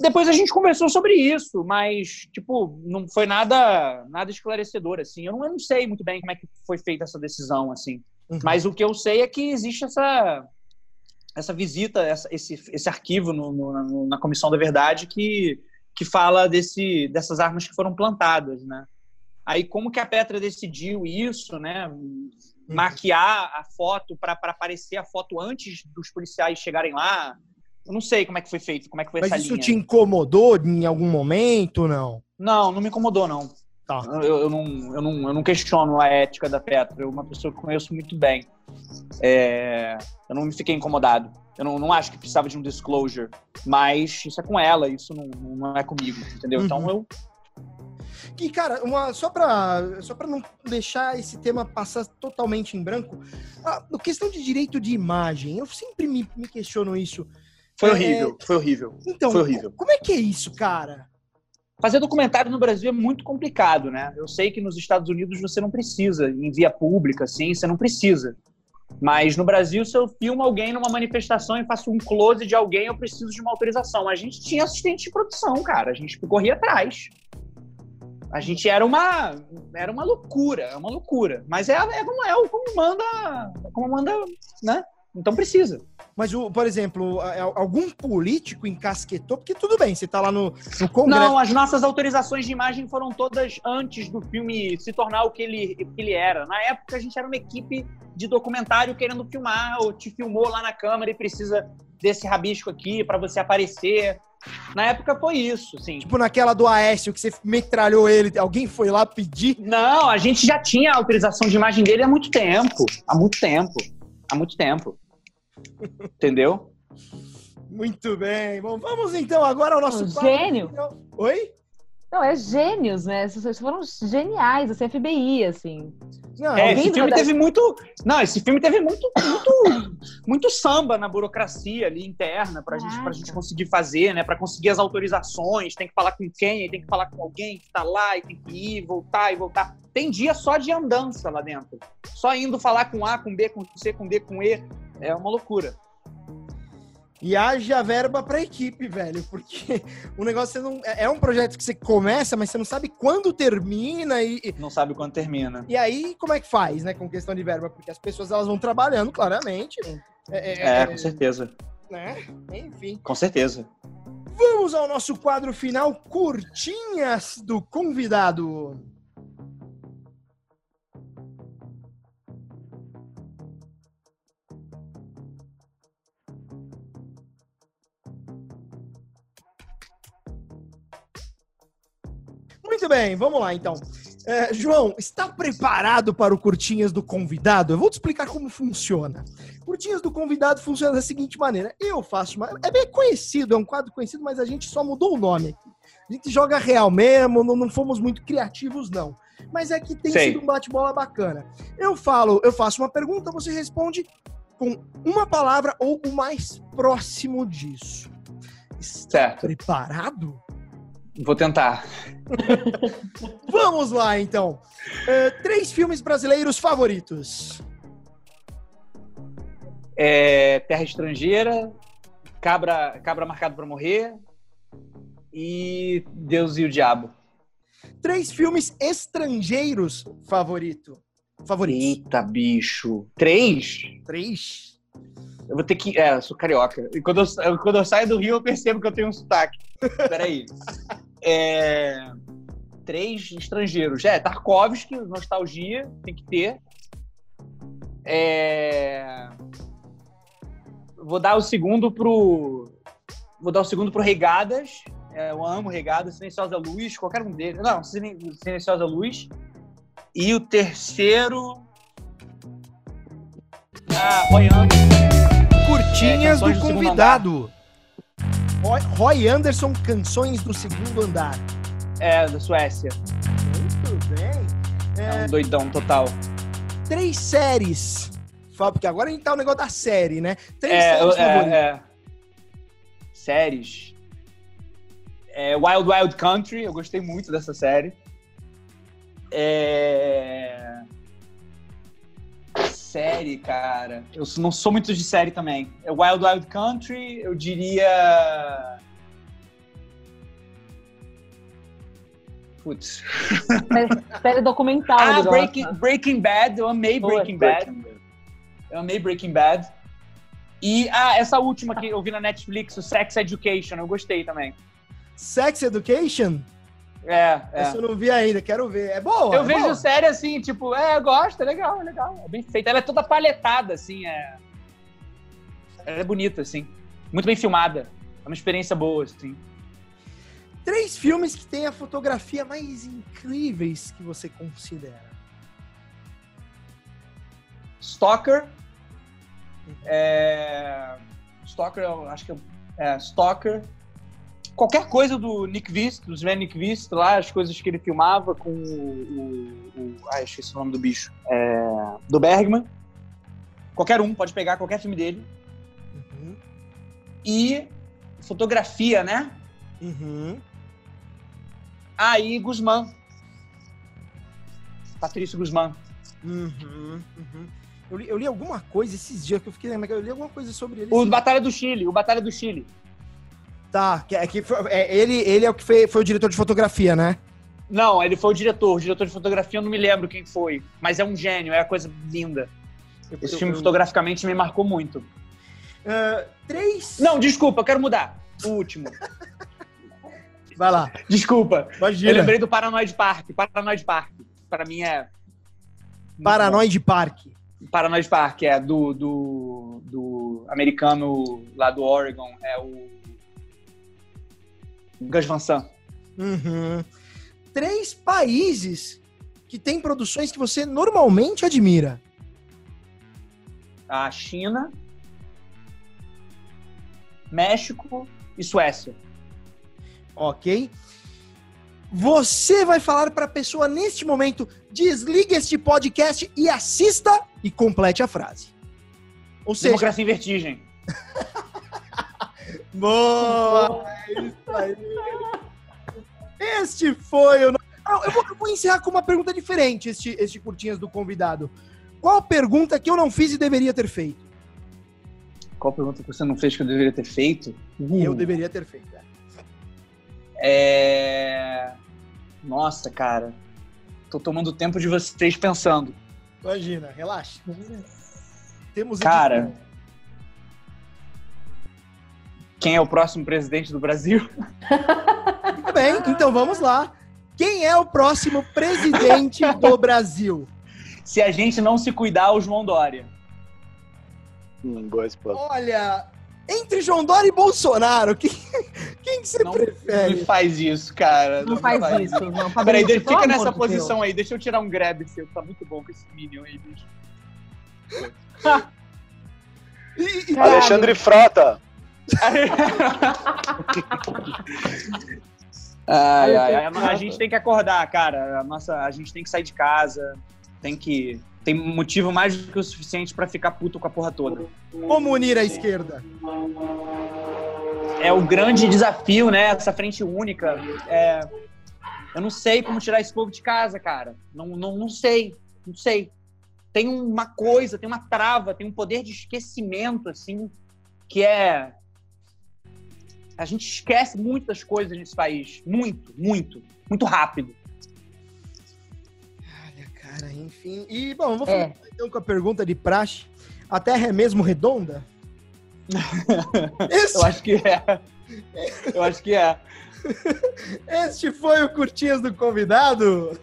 Depois a gente conversou sobre isso, mas, tipo, não foi nada nada esclarecedor, assim. Eu não, eu não sei muito bem como é que foi feita essa decisão, assim. Uhum. Mas o que eu sei é que existe essa, essa visita, essa, esse, esse arquivo no, no, na Comissão da Verdade que, que fala desse, dessas armas que foram plantadas, né? Aí como que a Petra decidiu isso, né? Uhum. Maquiar a foto para aparecer a foto antes dos policiais chegarem lá. Eu não sei como é que foi feito, como é que foi Mas essa isso linha. te incomodou em algum momento, não? Não, não me incomodou, não. Tá. Eu, eu não, eu, não, eu não questiono a ética da Petra. Eu, uma pessoa que conheço muito bem. É, eu não me fiquei incomodado. Eu não, não acho que precisava de um disclosure. Mas isso é com ela, isso não, não é comigo, entendeu? Uhum. Então eu. E, cara, uma, só para só pra não deixar esse tema passar totalmente em branco, a, a questão de direito de imagem, eu sempre me, me questiono isso. Foi É, horrível, foi horrível. Então, Foi horrível. como é que é isso, cara? Fazer documentário no Brasil é muito complicado, né? Eu sei que nos Estados Unidos você não precisa, em via pública, assim, você não precisa. Mas no Brasil, se eu filmo alguém numa manifestação e faço um close de alguém, eu preciso de uma autorização. A gente tinha assistente de produção, cara. A gente corria atrás. A gente era uma era uma loucura, é uma loucura. Mas é, é como é, como manda, como manda, né? Então precisa. Mas, o, por exemplo, algum político encasquetou, porque tudo bem, você tá lá no, no Congresso. Não, as nossas autorizações de imagem foram todas antes do filme se tornar o que ele, o que ele era. Na época, a gente era uma equipe de documentário querendo filmar, ou te filmou lá na câmera e precisa desse rabisco aqui para você aparecer. Na época foi isso, sim. Tipo naquela do Aécio, que você metralhou ele, alguém foi lá pedir. Não, a gente já tinha a autorização de imagem dele há muito tempo. Há muito tempo. Há muito tempo. Entendeu? Muito bem. Bom, vamos então agora ao nosso Um gênio. Oi? Não, é gênios, né? Vocês foram geniais, assim, FBI, assim. Não, É, esse filme teve muito. Não, esse filme teve muito, muito, muito samba na burocracia ali interna pra gente, pra gente conseguir fazer, né? Pra conseguir as autorizações, tem que falar com quem, tem que falar com alguém que tá lá e tem que ir, voltar e voltar. Tem dia só de andança lá dentro. Só indo falar com A, com B, com C, com D, com E. É uma loucura. E haja verba pra equipe, velho, porque o negócio não, é é um projeto que você começa, mas você não sabe quando termina e, Não sabe quando termina. e aí como é que faz, né, com questão de verba, porque as pessoas elas vão trabalhando, claramente. É, É, com certeza. né? Enfim. Com certeza. Vamos ao nosso quadro final, curtinhas do convidado. Muito bem, vamos lá então. É, João, está preparado para o Curtinhas do Convidado? Eu vou te explicar como funciona. Curtinhas do Convidado funciona da seguinte maneira: eu faço uma. É bem conhecido, é um quadro conhecido, mas a gente só mudou o nome aqui. A gente joga real mesmo, não, não fomos muito criativos, não. Mas é que tem Sei. sido um bate-bola bacana. Eu falo, eu faço uma pergunta, você responde com uma palavra ou o mais próximo disso. Está Certo. preparado? Vou tentar. Vamos lá, então. É, três filmes brasileiros favoritos. É, Terra Estrangeira, Cabra, Cabra Marcado pra Morrer e Deus e o Diabo. Três filmes estrangeiros favorito. Favoritos. Eita, bicho. Três? Três? Eu vou ter que. É, eu sou carioca. E quando eu- quando eu saio do Rio, eu percebo que eu tenho um sotaque. Peraí. É, três estrangeiros. É, Tarkovsky, nostalgia, tem que ter. É, vou dar o segundo pro. Vou dar o segundo pro Regadas. É, eu amo Regadas, Silenciosa Luz, qualquer um deles. Não, Silen- Silenciosa Luz. E o terceiro. Ah. Curtinhas É, do do convidado. Roy, Anderson, Canções do Segundo Andar. É, da Suécia. Muito bem. É É, um doidão total. três séries. Fa- Porque agora a gente tá no negócio da série, né? Três É, séries é, favoritas. é. Séries. É, Wild Wild Country, eu gostei muito dessa série. É... Série, cara. Eu não sou muito de série também. É Wild Wild Country, eu diria. Putz. Série documental. Ah, Breaking. Breaking Bad, eu amei Boa, Breaking Bad. Eu amei Breaking Bad. E ah, essa última que eu vi na Netflix, o Sex Education, eu gostei também. Sex Education? É, é. Essa eu não vi ainda, quero ver. É boa? Eu é vejo boa? série assim, tipo, é, eu gosto, é legal, é legal. É bem feita. Ela é toda palhetada, assim, é. Ela é bonita, assim. muito bem filmada. É uma experiência boa, assim. Três filmes que têm a fotografia mais incríveis que você considera. Stalker. É... Stalker, eu acho que é Stalker. Qualquer coisa do Nick Vist, do Sven Nick Vist, lá, as coisas que ele filmava com o. o, o ah, esqueci o nome do bicho. É... Do Bergman. Qualquer um, pode pegar qualquer filme dele. Uhum. E fotografia, né? Uhum. Aí, Guzmán. Patrício Guzmán. Uhum. Uhum. Eu li, eu li alguma coisa esses dias que eu fiquei lembrando. Eu li alguma coisa sobre ele. O Batalha do Chile, o Batalha do Chile. Tá, que, é que foi- é, ele, ele é o que foi, foi o diretor de fotografia, né? Não, ele foi o diretor. O diretor de fotografia eu não me lembro quem foi. Mas é um gênio, é uma coisa linda. Esse Eu- filme eu- fotograficamente me marcou muito. Ah, três. Não, desculpa, eu quero mudar. O último. Vai lá. Desculpa. Imagina. Eu lembrei do Paranoid Park. Paranoid Park. Pra mim é. Paranoid Park. Paranoid Park é do, do, do americano lá do Oregon. É o. Gus Van Sant. Uhum. Três países que têm produções que você normalmente admira. A China, México e Suécia. Ok? Você vai falar para a pessoa neste momento: desligue este podcast e assista e complete a frase. Ou seja, Democracia em Vertigem. boa! É isso aí. Este foi o. Eu vou, eu vou encerrar com uma pergunta diferente, este, este curtinhas do convidado. Qual pergunta que eu não fiz e deveria ter feito? Qual pergunta que você não fez que eu deveria ter feito? E eu deveria ter feito. é. É... Nossa, cara. Tô tomando tempo de vocês pensando. Imagina, relaxa. Temos Cara. Quem é o próximo presidente do Brasil? Muito bem, então vamos lá. Quem é o próximo presidente do Brasil? Se a gente não se cuidar, o João Dória. Hum, boa resposta. Olha, entre João Dória e Bolsonaro, quem, quem que você Não prefere? me faz isso, cara. Não faz isso, não. Fabrício, Peraí, deixa- fica nessa posição Deus. aí. Deixa eu tirar um grab seu. Tá muito bom com esse Minion aí, bicho. E- e- Alexandre Frota. Ai, ai, ai, a, a gente tem que acordar, cara. A, nossa, a gente tem que sair de casa. Tem que. Tem motivo mais do que o suficiente pra ficar puto com a porra toda. Como unir a esquerda? É o grande desafio, né? Essa frente única. É, eu não sei como tirar esse povo de casa, cara. Não, não, não sei. Não sei. Tem uma coisa, tem uma trava, tem um poder de esquecimento, assim, que é. A gente esquece muitas coisas nesse país. Muito, muito. Muito rápido. Olha, cara, enfim. E, bom, vou É. falar então com a pergunta de praxe. A Terra é mesmo redonda? Esse, Eu acho que é. Eu acho que é. este foi o Curtinhas do Convidado.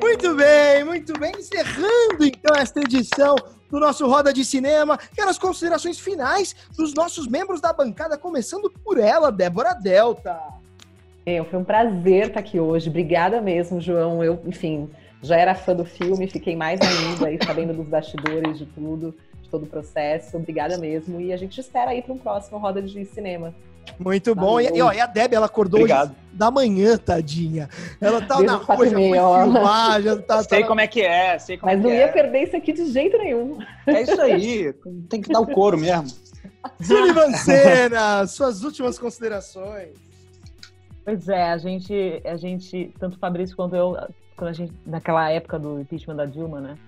Muito bem, muito bem. Encerrando então esta edição do nosso Roda de Cinema. Quero as considerações finais dos nossos membros da bancada, começando por ela, Débora Delta. É, foi um prazer estar aqui hoje. Obrigada mesmo, João. Eu, enfim, já era fã do filme, fiquei mais ainda aí sabendo dos bastidores de tudo, de todo o processo. Obrigada mesmo. E a gente espera aí para um próximo Roda de Cinema. Muito bom. E, e, ó, e a Deb, ela acordou Obrigado. hoje da manhã, tadinha. Ela tá Desde na rua, já foi filmar, já tá... Sei tá- como é que é, sei como Mas é não ia é. perder isso aqui de jeito nenhum. É isso aí. Tem que dar o couro mesmo. Sullivan Senna, suas últimas considerações. Pois é, a gente, a gente, tanto o Fabrício quanto eu, quando a gente, naquela época do impeachment da Dilma, né?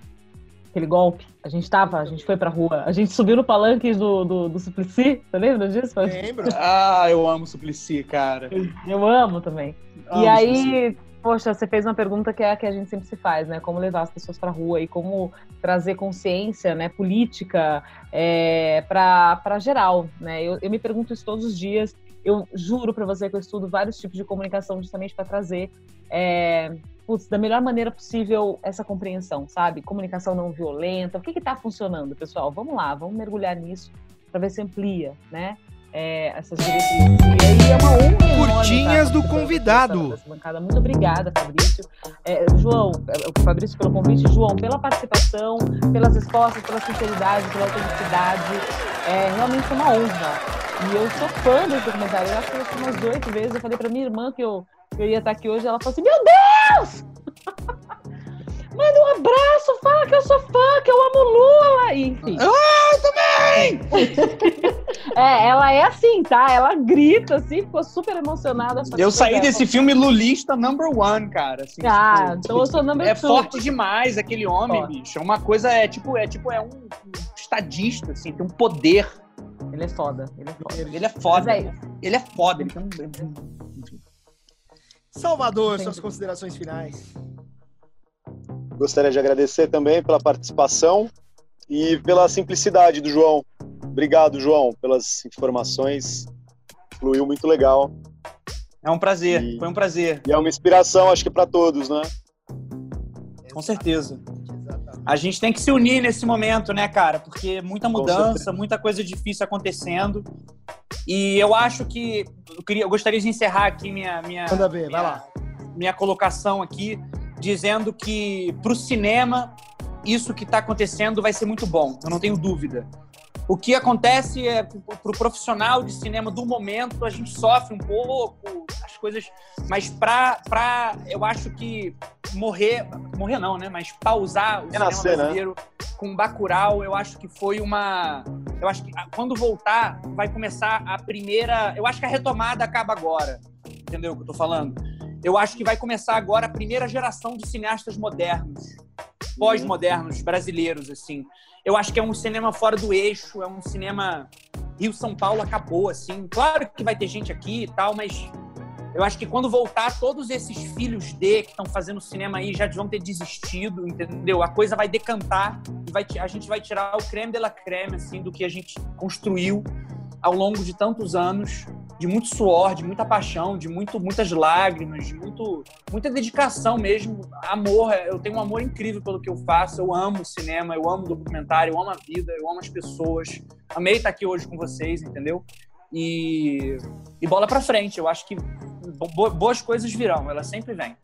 Aquele golpe, a gente tava, a gente foi pra rua, a gente subiu no palanque do, do, do Suplicy, você lembra disso? Lembro. Ah, eu amo Suplicy, cara. Eu amo também. Amo e Suplicy. aí, poxa, você fez uma pergunta que é a que a gente sempre se faz, né? Como levar as pessoas pra rua e como trazer consciência, né, política é, para geral, né? Eu, eu me pergunto isso todos os dias. Eu juro para você que eu estudo vários tipos de comunicação justamente para trazer é, putz, da melhor maneira possível essa compreensão, sabe? Comunicação não violenta. O que está funcionando, pessoal? Vamos lá, vamos mergulhar nisso para ver se amplia, né? É, essas diretrizes. E aí é uma honra. Curtinhas do convidado. Muito obrigada, Fabrício. É, João, é, Fabrício pelo convite, João, pela participação, pelas respostas, pela sinceridade, pela autenticidade. É realmente uma honra. E eu sou fã desse documentário. Eu acho que eu umas oito vezes. Eu falei pra minha irmã que eu, que eu ia estar aqui hoje. Ela falou assim: Meu Deus! Manda um abraço, fala que eu sou fã, que eu amo Lula. Enfim. Ah, também! é, ela é assim, tá? Ela grita assim, ficou super emocionada. Eu saí desse filme lulista number one, cara. Assim, ah, tipo, então eu sou number É two. forte demais aquele homem, bicho. É uma coisa, é tipo, é tipo, é um estadista, assim, tem um poder. Ele é foda, ele é foda. Ele é foda. É ele é foda, ele tem um... Salvador, suas considerações finais. Gostaria de agradecer também pela participação e pela simplicidade do João. Obrigado, João, pelas informações. Fluiu muito legal. É um prazer, e, foi um prazer. E é uma inspiração, acho que para todos, né? Com certeza. A gente tem que se unir nesse momento, né, cara? Porque muita mudança, muita coisa difícil acontecendo. E eu acho que eu, queria, eu gostaria de encerrar aqui minha minha, Manda minha, vai lá. minha colocação aqui dizendo que para o cinema isso que está acontecendo vai ser muito bom, eu não tenho dúvida. O que acontece é para o profissional de cinema do momento a gente sofre um pouco as coisas, mas para para eu acho que morrer morrer não, né? Mas pausar o Renascer, cinema brasileiro né? com Bacurau, eu acho que foi uma eu acho que quando voltar vai começar a primeira, eu acho que a retomada acaba agora, entendeu o que eu tô falando? eu acho que vai começar agora a primeira geração de cineastas modernos, pós-modernos, brasileiros, assim. Eu acho que é um cinema fora do eixo, é um cinema Rio-São Paulo acabou, assim. Claro que vai ter gente aqui e tal, mas eu acho que quando voltar, todos esses filhos de que estão fazendo cinema aí já vão ter desistido, entendeu? A coisa vai decantar e vai, a gente vai tirar o creme de la creme, assim, do que a gente construiu ao longo de tantos anos de muito suor, de muita paixão, de muito, muitas lágrimas, de muito, muita dedicação mesmo, amor. Eu tenho um amor incrível pelo que eu faço. Eu amo cinema, eu amo documentário, eu amo a vida, eu amo as pessoas. Amei estar aqui hoje com vocês, entendeu? E, e bola para frente. Eu acho que boas coisas virão, elas sempre vêm.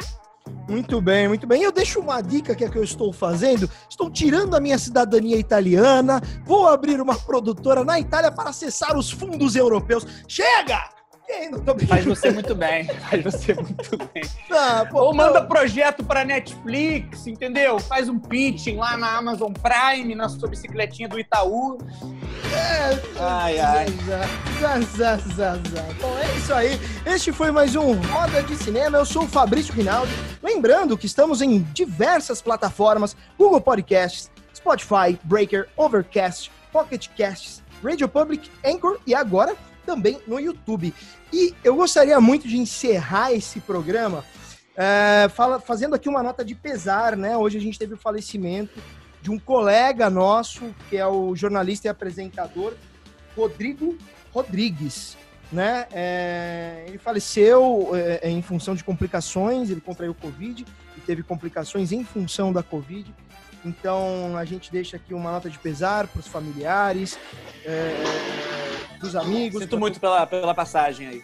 Muito bem, muito bem. Eu deixo uma dica que é que eu estou fazendo. Estou tirando a minha cidadania italiana, vou abrir uma produtora na Itália para acessar os fundos europeus. Chega! Faz você muito bem, faz você muito bem. Ah, pô, Ou manda projeto para Netflix, entendeu? Faz um pitching lá na Amazon Prime, na sua bicicletinha do Itaú. É, ai, ai. Zá, zá, Bom, é isso aí. Este foi mais um Roda de Cinema. Eu sou o Fabrício Rinaldi. Lembrando que estamos em diversas plataformas: Google Podcasts, Spotify, Breaker, Overcast, Pocket Casts, Radio Public, Anchor e agora também no YouTube. E eu gostaria muito de encerrar esse programa é, fala, fazendo aqui uma nota de pesar, né? Hoje a gente teve o falecimento de um colega nosso, que é o jornalista e apresentador Rodrigo Rodrigues. Né? É, ele faleceu é, em função de complicações, ele contraiu Covid e teve complicações em função da Covid. Então a gente deixa aqui uma nota de pesar para os familiares, é, dos amigos. Sinto muito pela, pela passagem aí.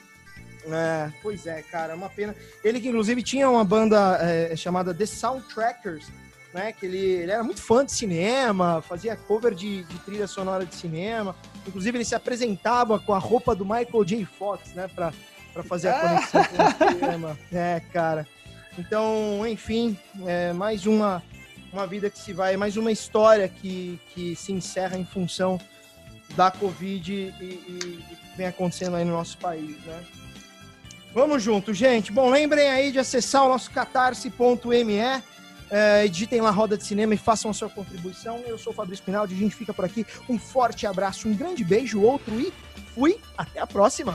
É, pois é, cara, é uma pena. Ele que inclusive tinha uma banda é, chamada The Soundtrackers, né? Que ele, ele, era muito fã de cinema, fazia cover de, de, trilha sonora de cinema. Inclusive ele se apresentava com a roupa do Michael J. Fox, né? Pra, pra fazer a conexão com o cinema. É, cara. Então, enfim, é mais uma, uma vida que se vai, mais uma história que, que se encerra em função da Covid e, e, e vem acontecendo aí no nosso país, né? Vamos junto, gente. Bom, lembrem aí de acessar o nosso catarse.me, é, digitem lá Roda de Cinema e façam a sua contribuição. Eu sou o Fabrício Pinaldi, a gente fica por aqui. Um forte abraço, um grande beijo, outro e fui. Até a próxima.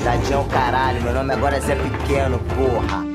Tadinho, caralho, meu nome agora é Zé Pequeno, porra.